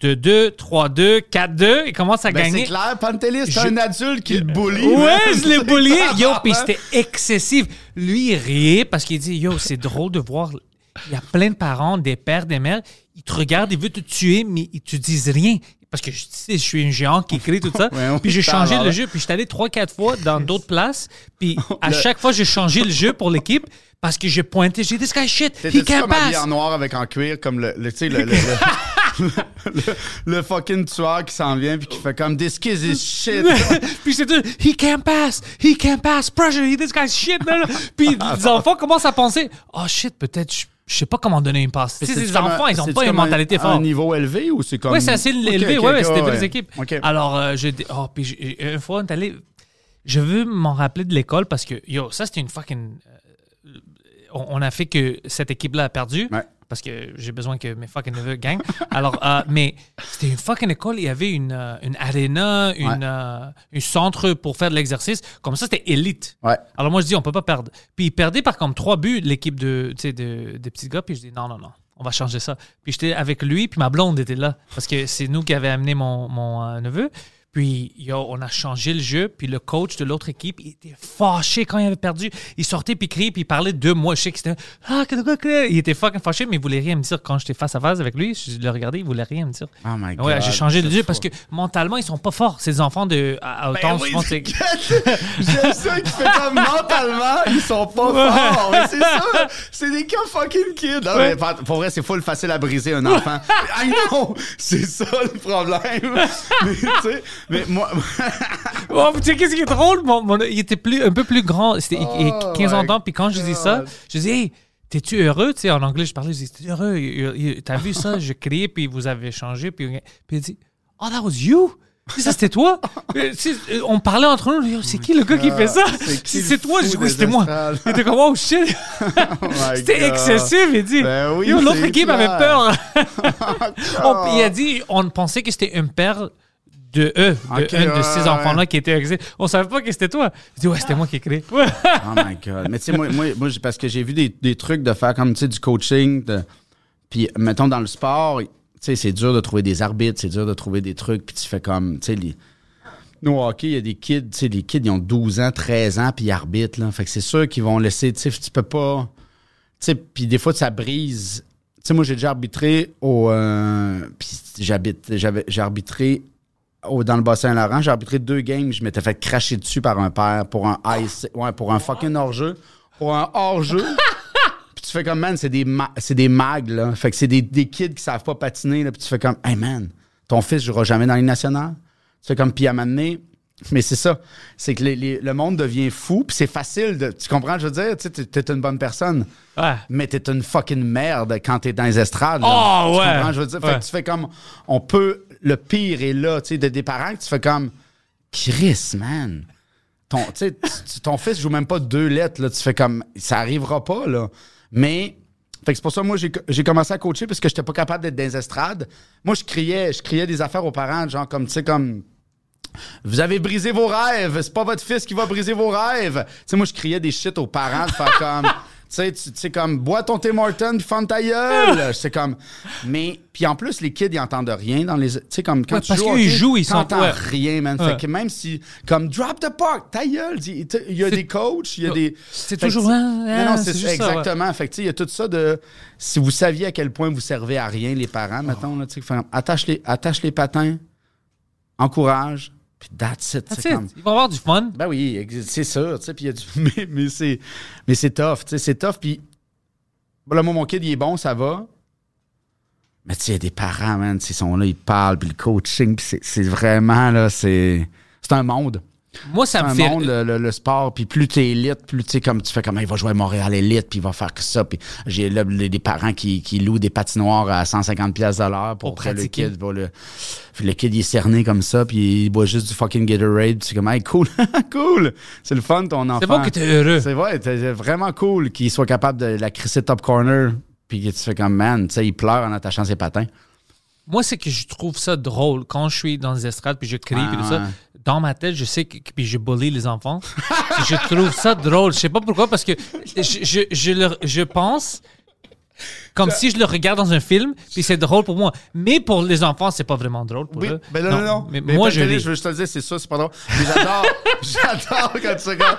De 2, 3-2, 4-2, il commence à Ben, gagner. c'est clair, Pantelis, c'est Je- un adulte qui le bully. Ouais, je l'ai bullié. Yo, puis Ouais. c'était excessif. Lui, il riait parce qu'il dit Yo, c'est drôle de voir. Il y a plein de parents, des pères, des mères. Ils te regardent, ils veulent te tuer, mais ils te disent rien. Parce que je, tu sais, je suis un géant qui crie tout ça. Ouais, puis j'ai changé le jeu. Puis je suis allé 3-4 fois dans d'autres places. Puis à Le- chaque fois, j'ai changé le jeu pour l'équipe parce que j'ai pointé. J'ai dit This guy shit. He can't comme pass. en noir avec en cuir, comme le, le, le, le, fucking tueur qui s'en vient puis qui fait comme This kid is shit. puis c'est tout, he can't pass, he can't pass, pressure, he- this guy's shit. Puis les enfants commencent à penser, oh shit, peut-être je je sais pas comment donner une passe. Tu sais, les un- enfants, ils ont pas une un- mentalité Un forte. niveau élevé ou c'est comme. Oui, c'est assez élevé. ok, ouais, ouais, ok, c'était des ouais. belles équipes. Alors, euh, j'ai oh, puis une fois, on est allé. Je veux m'en rappeler de l'école parce que, yo, ça, c'était une fucking. euh, on, on a fait que cette équipe-là a perdu. Ouais. Parce que j'ai besoin que mes fucking neveux gagnent. Alors, euh, mais c'était une fucking école. Il y avait une, euh, une arena, une, Ouais. euh, un centre pour faire de l'exercice. Comme ça, c'était élite. Ouais. Alors moi, je dis, on peut pas perdre. Puis ils perdaient par comme trois buts, l'équipe de, de, des petits gars. Puis je dis, non, non, non, on va changer ça. Puis j'étais avec lui, puis ma blonde était là. Parce que c'est nous qui avions amené mon, mon neveu. Puis yo, on a changé le jeu. Puis le coach de l'autre équipe, il était fâché quand il avait perdu. Il sortait, puis criait, puis il parlait de moi. Je sais que c'était... Ah, Il était fucking fâché, mais il voulait rien me dire quand j'étais face à face avec lui. Je le regardais, il voulait rien me dire. Oh my God. Ouais, j'ai changé de c'est jeu fou. parce que mentalement, ils sont pas forts. Ces enfants de à, à Ben autant, oui, je pense que J'aime ça qui fait comme mentalement, ils sont pas forts. Mais c'est ça. C'est des cas fucking kids. Non, mais pour- pour vrai, c'est full facile à briser un enfant. I know! C'est ça le problème. mais tu sais, mais moi. Oh, tu sais, qu'est-ce qui est drôle? Mon- mon- il était plus, un peu plus grand. C'était Oh 15 ans d'ans. Puis quand je dis ça, je dis, hey, t'es-tu heureux? Tu sais, en anglais, je parlais, je dis, t'es heureux? T'as vu ça? Je criais, puis vous avez changé. Puis, puis il dit, oh, that was you? Ça, c'était toi? Euh, on parlait entre nous. Yo, C'est qui le gars qui fait ça? C'est toi, oui, des c'était moi. Il était comme, oh shit! Oh C'était excessif, il dit. Ben l'autre équipe avait peur. On- il a dit, on pensait que c'était un père de eux, de un de ces ouais. enfants-là qui était excité. On savait pas que c'était toi. Il dit, ouais, c'était moi qui ai créé. Oh my God. Mais tu sais, moi, moi, moi, parce que j'ai vu des, des trucs de faire comme, tu sais, du coaching. de- Puis, mettons, dans le sport, tu sais, c'est dur de trouver des arbitres, c'est dur de trouver des trucs. Puis tu fais comme, tu sais, les... Nous, hockey, il y a des kids, tu sais, les kids, ils ont 12 ans, 13 ans, puis ils arbitrent, là. Fait que c'est sûr qu'ils vont laisser, tu sais, tu peux pas... Tu sais, puis des fois, ça brise. Tu sais, moi, j'ai déjà arbitré au... euh, puis j'habite, j'avais, j'ai arbitré au- dans le Bas-Saint-Laurent. J'ai arbitré deux games. Je m'étais fait cracher dessus par un père pour un ice, ouais, pour un fucking hors-jeu. Pour un hors-jeu. puis tu fais comme, man, c'est des, ma- c'est des mags, là. Fait que c'est des, des kids qui savent pas patiner, là. Puis tu fais comme, hey, man, ton fils jouera jamais dans les nationale. Tu fais comme, puis à mais c'est ça. C'est que les- les- le monde devient fou, puis c'est facile de. Tu comprends, je veux dire? Tu sais, t'es- une bonne personne. Ouais. Mais t'es une fucking merde quand t'es dans les estrades. là. Oh, Tu ouais. comprends, je veux dire? Fait que tu fais comme. On peut. Le pire est là, tu sais, de des parents que tu fais comme. Chris, man. Ton, tu ton fils joue même pas deux lettres, là. Tu fais comme. Ça arrivera pas, là. Mais. Fait que c'est pour ça, moi, j'ai j'ai commencé à coacher parce que j'étais pas capable d'être dans les estrades. Moi, je criais, je criais des affaires aux parents, genre comme, tu sais, comme. Vous avez brisé vos rêves. C'est pas votre fils qui va briser vos rêves. Tu sais, moi, je criais des shit aux parents de faire comme. Tu sais, sais, comme, bois ton Tim Horton, puis ferme ta gueule. C'est comme. Mais, puis en plus, les kids, ils entendent rien dans les. Tu sais, comme quand Ouais, tu parce joues. qu'ils jouent, ils ouais. rien, man. Ouais. Fait que même si, comme, drop the puck, ta gueule. Il y a C'est- des coachs, il y a des. C'est toujours. hein, non, hein, non, c'est c'est ça, exactement. Fait que, tu sais, il y a tout ça de. Si vous saviez à quel point vous servez à rien, les parents, mettons, là, tu sais, attache les, attache les patins, encourage, puis that's it. That's it. comme- Ils vont avoir du fun. ben oui, c'est sûr, tu sais, puis il y a du- mais, mais c'est mais c'est tough, tu sais, c'est tough puis bon, là moi mon kid il est bon, ça va. Mais tu sais, il y a des parents, man, ils sont là, ils parlent, puis le coaching, puis c'est- c'est vraiment là, c'est c'est un monde. Moi, ça C'est me fait. monde, le, le- le sport, puis plus tu es élite, plus tu sais, comme tu fais comme il va jouer à Montréal élite, puis il va faire que ça, puis j'ai des parents qui, qui louent des patinoires à 150 pièces de l'heure pour, Pour le kid, pour le, le kid il est cerné comme ça, puis il boit juste du fucking Gatorade, puis c'est comme hey, cool, cool, c'est le fun ton enfant. C'est bon que tu es heureux. C'est vrai, c'est vraiment cool qu'il soit capable de la crisser top corner, puis que tu fais comme man, tu sais, il pleure en attachant ses patins. Moi, c'est que je trouve ça drôle quand je suis dans les estrades puis je crie puis tout ça. Dans ma tête, je sais que puis je bully les enfants. Je trouve ça drôle. Je sais pas pourquoi parce que je, je, je, le- je pense comme si je le regarde dans un film puis c'est drôle pour moi. Mais pour les enfants, c'est pas vraiment drôle pour Oui, eux. ben non, non, non. Mais, Mais moi, je. Je veux juste te le dire, c'est ça, c'est pas drôle. Mais j'adore, j'adore quand tu quand-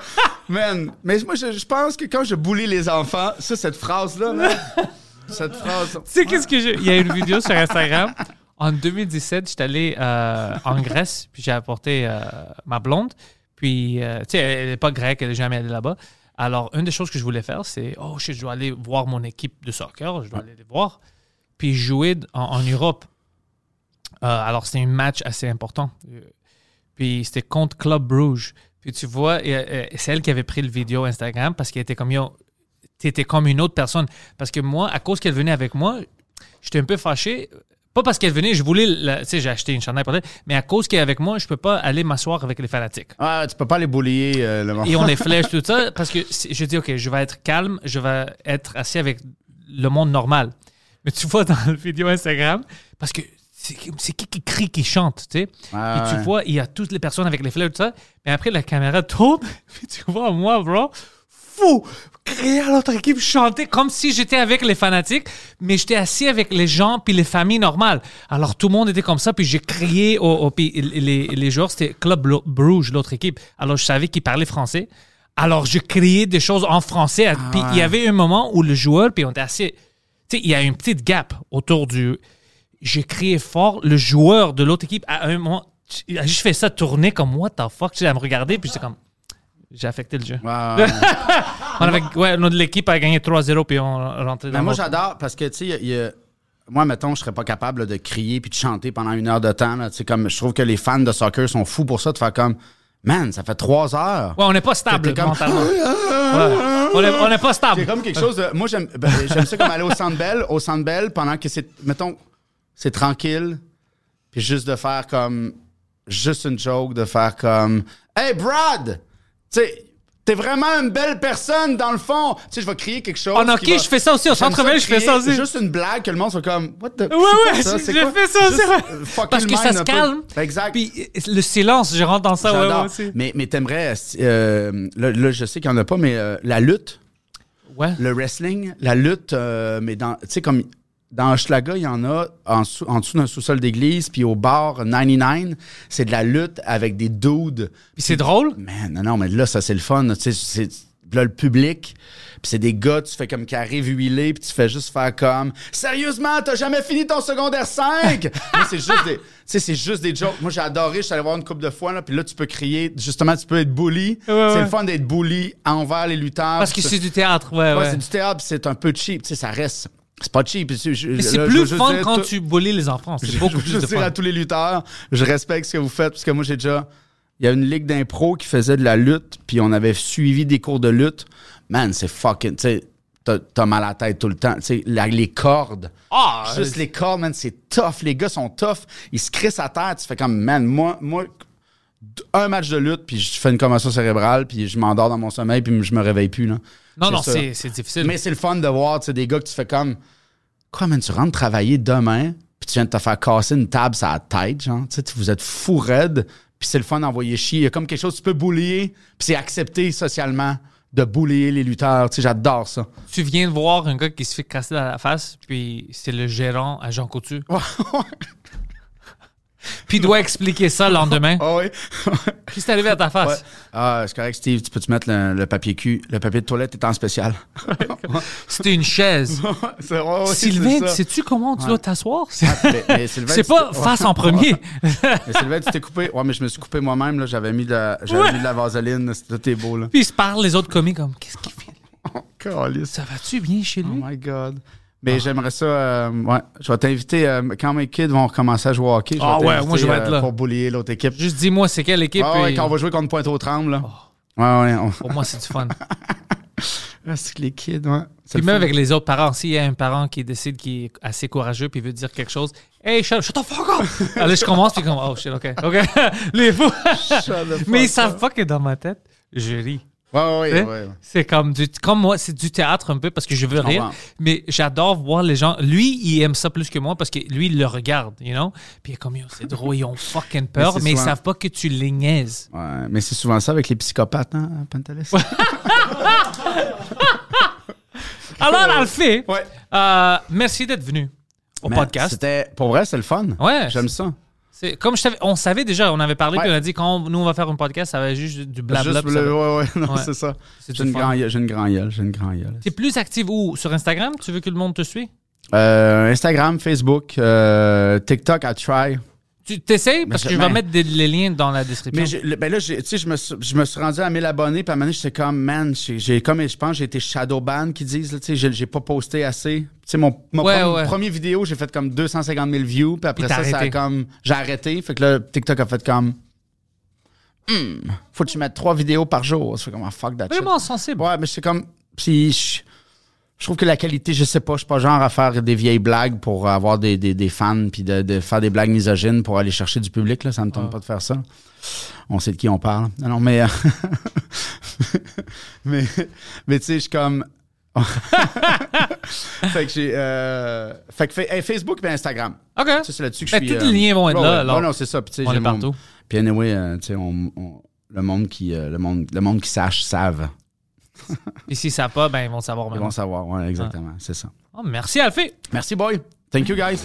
Man, mais moi, je, je pense que quand je boulis les enfants, ça, cette phrase-là, là, cette phrase. Tu sais, qu'est-ce que j'ai. Il y a une vidéo sur Instagram. En 2017, j'étais allé euh, en Grèce, puis j'ai apporté euh, ma blonde. Puis, euh, tu sais, elle n'est pas grecque, elle n'est jamais allée là-bas. Alors, une des choses que je voulais faire, c'est Oh, je dois aller voir mon équipe de soccer, je dois aller les voir. Puis jouer en, en Europe. Alors, c'était un match assez important. Puis, c'était contre Club Bruges. Puis, tu vois, c'est elle qui avait pris le vidéo Instagram parce qu'elle était comme Yo, t'étais comme une autre personne. Parce que moi, à cause qu'elle venait avec moi, j'étais un peu fâché. Pas parce qu'elle venait, je voulais, la- tu sais, j'ai acheté une chandail pour elle, mais à cause qu'elle est avec moi, je peux pas aller m'asseoir avec les fanatiques. Ah, tu peux pas les boulier euh, le Et on les flèche, tout ça, parce que je dis, OK, je vais être calme, je vais être assis avec le monde normal. Mais tu vois dans la vidéo Instagram, parce que c'est qui qui crie, qui chante, tu sais? Ah, et tu ouais. vois, il y a toutes les personnes avec les fleurs, tout ça. Mais après, la caméra tourne, puis tu vois moi, bro, fou, crier à l'autre équipe, chanter comme si j'étais avec les fanatiques, mais j'étais assis avec les gens puis les familles normales. Alors tout le monde était comme ça, puis j'ai crié au, au- puis les, les joueurs, c'était Club Bruges, l'autre équipe. Alors je savais qu'ils parlaient français. Alors je criais des choses en français. puis il y avait un moment où le joueur, puis on était assis, tu sais, il y a une petite gap autour du. J'ai crié fort, le joueur de l'autre équipe, à un moment, il a juste fait ça tourner comme what the fuck, tu sais, à me regarder, puis j'étais comme. J'ai affecté le jeu. Ouais, ouais. On avait, ouais, notre- l'équipe a gagné 3-0 puis on rentrait dans Mais moi, j'adore parce que, tu sais, moi, mettons, je serais pas capable de crier puis de chanter pendant une heure de temps. là. Tu sais, comme, je trouve que les fans de soccer sont fous pour ça, de faire comme, man, ça fait trois heures. Ouais, on n'est pas stable comme- mentalement. Ouais. On est- On n'est pas C'est stable. comme quelque chose de. Moi, j'aime ben, ça comme aller au Centre Bell, au Centre Bell, pendant que c'est. Mettons, c'est tranquille, puis juste de faire comme. Juste une joke, de faire comme. Hey, Brad! Tu sais. T'es vraiment une belle personne, dans le fond. Tu sais, je vais crier quelque chose. En hockey, qui va- je fais ça aussi. Au centre-ville, je fais ça aussi. Juste une blague que le monde soit comme. What the. Ouais, c'est ouais, ça? C'est quoi? fait ça aussi. Euh, Parce que ça se un peu. calme. Exact. Puis euh, le silence, je rentre dans ça. Ouais, aussi. mais, mais t'aimerais. euh, là, là, je sais qu'il n'y en a pas, mais euh, la lutte Ouais. le wrestling, la lutte, euh, mais dans, tu sais, comme dans Hochelaga, il y en a en, sous- en dessous d'un sous-sol d'église, puis au bar 99, c'est de la lutte avec des dudes. Puis c'est drôle? Man, non, non, mais là, ça, c'est le fun. Tu sais, c'est là, le public, puis c'est des gars, tu fais comme qui arrivent huilés, puis tu fais juste faire comme Sérieusement, t'as jamais fini ton secondaire 5? Moi, c'est juste des. Tu sais, c'est juste des jokes. Moi, j'ai adoré, je suis allé voir une couple de fois, là, puis là, tu peux crier. Justement, tu peux être bully. c'est ouais. le fun d'être bully envers les lutteurs. Parce que c'est du théâtre. Ouais, Ouais, ouais. c'est du théâtre, c'est un peu cheap. Tu sais, ça reste. C'est pas cheap. Je- je- Mais c'est je plus fun dire, quand tu bullies les enfants. C'est Je beaucoup plus de dire fun. à tous les lutteurs, je respecte ce que vous faites, parce que moi, j'ai déjà. Il y a une ligue d'impro qui faisait de la lutte, puis on avait suivi des cours de lutte. Man, c'est fucking. Tu sais, t'as- mal à la tête tout le temps. Tu sais, les cordes. Ah, Juste les cordes, man, c'est tough. Les gars sont tough. Ils se crissent à terre. Tu fais comme, man, moi, moi, un match de lutte, puis je fais une commotion cérébrale, puis je m'endors dans mon sommeil, puis je me réveille plus. Là. Non, non, c'est difficile. Mais c'est le fun de voir, des gars que tu fais comme. Quoi, man, tu rentres travailler demain, puis tu viens de te faire casser une table sur la tête, genre. Tu sais, tu- vous êtes fou raide, puis c'est le fun d'envoyer chier. Il y a comme quelque chose, tu peux boulier, puis c'est accepté socialement de boulier les lutteurs. Tu sais, j'adore ça. Tu viens de voir un gars qui se fait casser dans la face, puis c'est le gérant à Jean Coutu. puis il doit expliquer ça le lendemain. Ah oui. Qu'est-ce qui est arrivé à ta face? Ouais. Ah, c'est correct, Steve, tu peux-tu mettre le, le papier cul? Le papier de toilette est en spécial. C'était une chaise. c'est ouais, Sylvain, c'est sais-tu comment tu Ouais. dois t'asseoir? C'est Sylvain, c'est pas face en premier. Mais Sylvain, tu t'es coupé. Ouais, mais je me suis coupé moi-même, là. J'avais mis, de la- mis de la vaseline. C'était tout est beau, là. Puis il se parle, les autres commis comme Qu'est-ce qu'il fait? Calice. Ça va-tu bien chez Oh lui? my God. Mais j'aimerais ça. euh, ouais, je vais t'inviter euh, quand mes kids vont recommencer à jouer au hockey. Je vais Ah ouais, moi, je vais être euh, là. Pour boulier l'autre équipe. Juste dis-moi c'est quelle équipe. Ah ouais, et- quand on va jouer contre Pointe-aux-Trembles, là. Ouais, ouais. on- Pour moi, c'est du fun. Ah, c'est que les kids, ouais. Puis même fun. avec les autres parents, s'il y a un parent qui décide qu'il est assez courageux puis veut dire quelque chose, hey, shut, shut the fuck up! Allez, je commence puis comme, oh shit, ok, ok. Les fous. Mais ils savent pas que dans ma tête, je ris. Ouais, ouais, ouais. C'est comme du, comme moi, c'est du théâtre un peu parce que je veux rire, mais j'adore voir les gens. Lui, il aime ça plus que moi parce que lui, il le regarde, you know? Puis il est comme, c'est drôle, ils ont fucking peur, Mais mais, ils souvent- savent pas que tu les niaises. Ouais, mais c'est souvent ça avec les psychopathes, hein, Pantelis? Alors, Alfie, Ouais. euh, merci d'être venu au Mais podcast. C'était, pour vrai, c'est le fun. Ouais. J'aime ça. C'est comme je t'avais, on savait déjà, on avait parlé, puis on a dit quand nous on va faire un podcast, ça va être juste du blabla. Juste le- ouais, ouais, non, Ouais. c'est ça. J'ai une, grand gueule, j'ai une grand gueule, j'ai une grand gueule. T'es plus actif où? Sur Instagram? Tu veux que le monde te suive? Euh, Instagram, Facebook, euh, TikTok, I try. Tu t'essayes Parce que je- vais mettre des- les liens dans la description. Mais le- ben là, tu sais, je me, suis- je me suis rendu à 1000 abonnés, puis à un moment donné, j'étais comme, man, j'ai comme, je pense, j'ai été shadowban, qui disent, tu sais, j'ai pas posté assez. Tu sais, mon, mon Ouais, premier, ouais. premier vidéo, j'ai fait comme 250 000 views, puis après ça, ça a comme, j'ai arrêté. Fait que là, TikTok a fait comme, Hmm, faut que tu mettes trois vidéos par jour. Fais comme, ah, fuck that shit. Vraiment sensible. Ouais, mais c'est comme. Puis je- trouve que la qualité, je sais pas, je suis pas genre à faire des vieilles blagues pour avoir des, des, des fans puis de, de faire des blagues misogynes pour aller chercher du public, là. Ça me tente pas de faire ça. On sait de qui on parle. Ah Non, mais, euh, mais, mais tu sais, je suis comme, fait que j'ai, euh, fait que hey, Facebook et Instagram. OK. Ça, c'est là-dessus que je Ben, suis. tous les liens vont être là, alors. Non, c'est ça. Puis, tu sais, On j'ai partout. Puis anyway, euh, tu sais, on, on- le monde qui, euh, le monde, le monde qui sache savent. Et s'ils savent pas, ben, ils vont savoir Ils maintenant. vont savoir. Ouais, exactement. C'est ça. Oh, merci, Alfie. Merci, boy. Thank you, guys.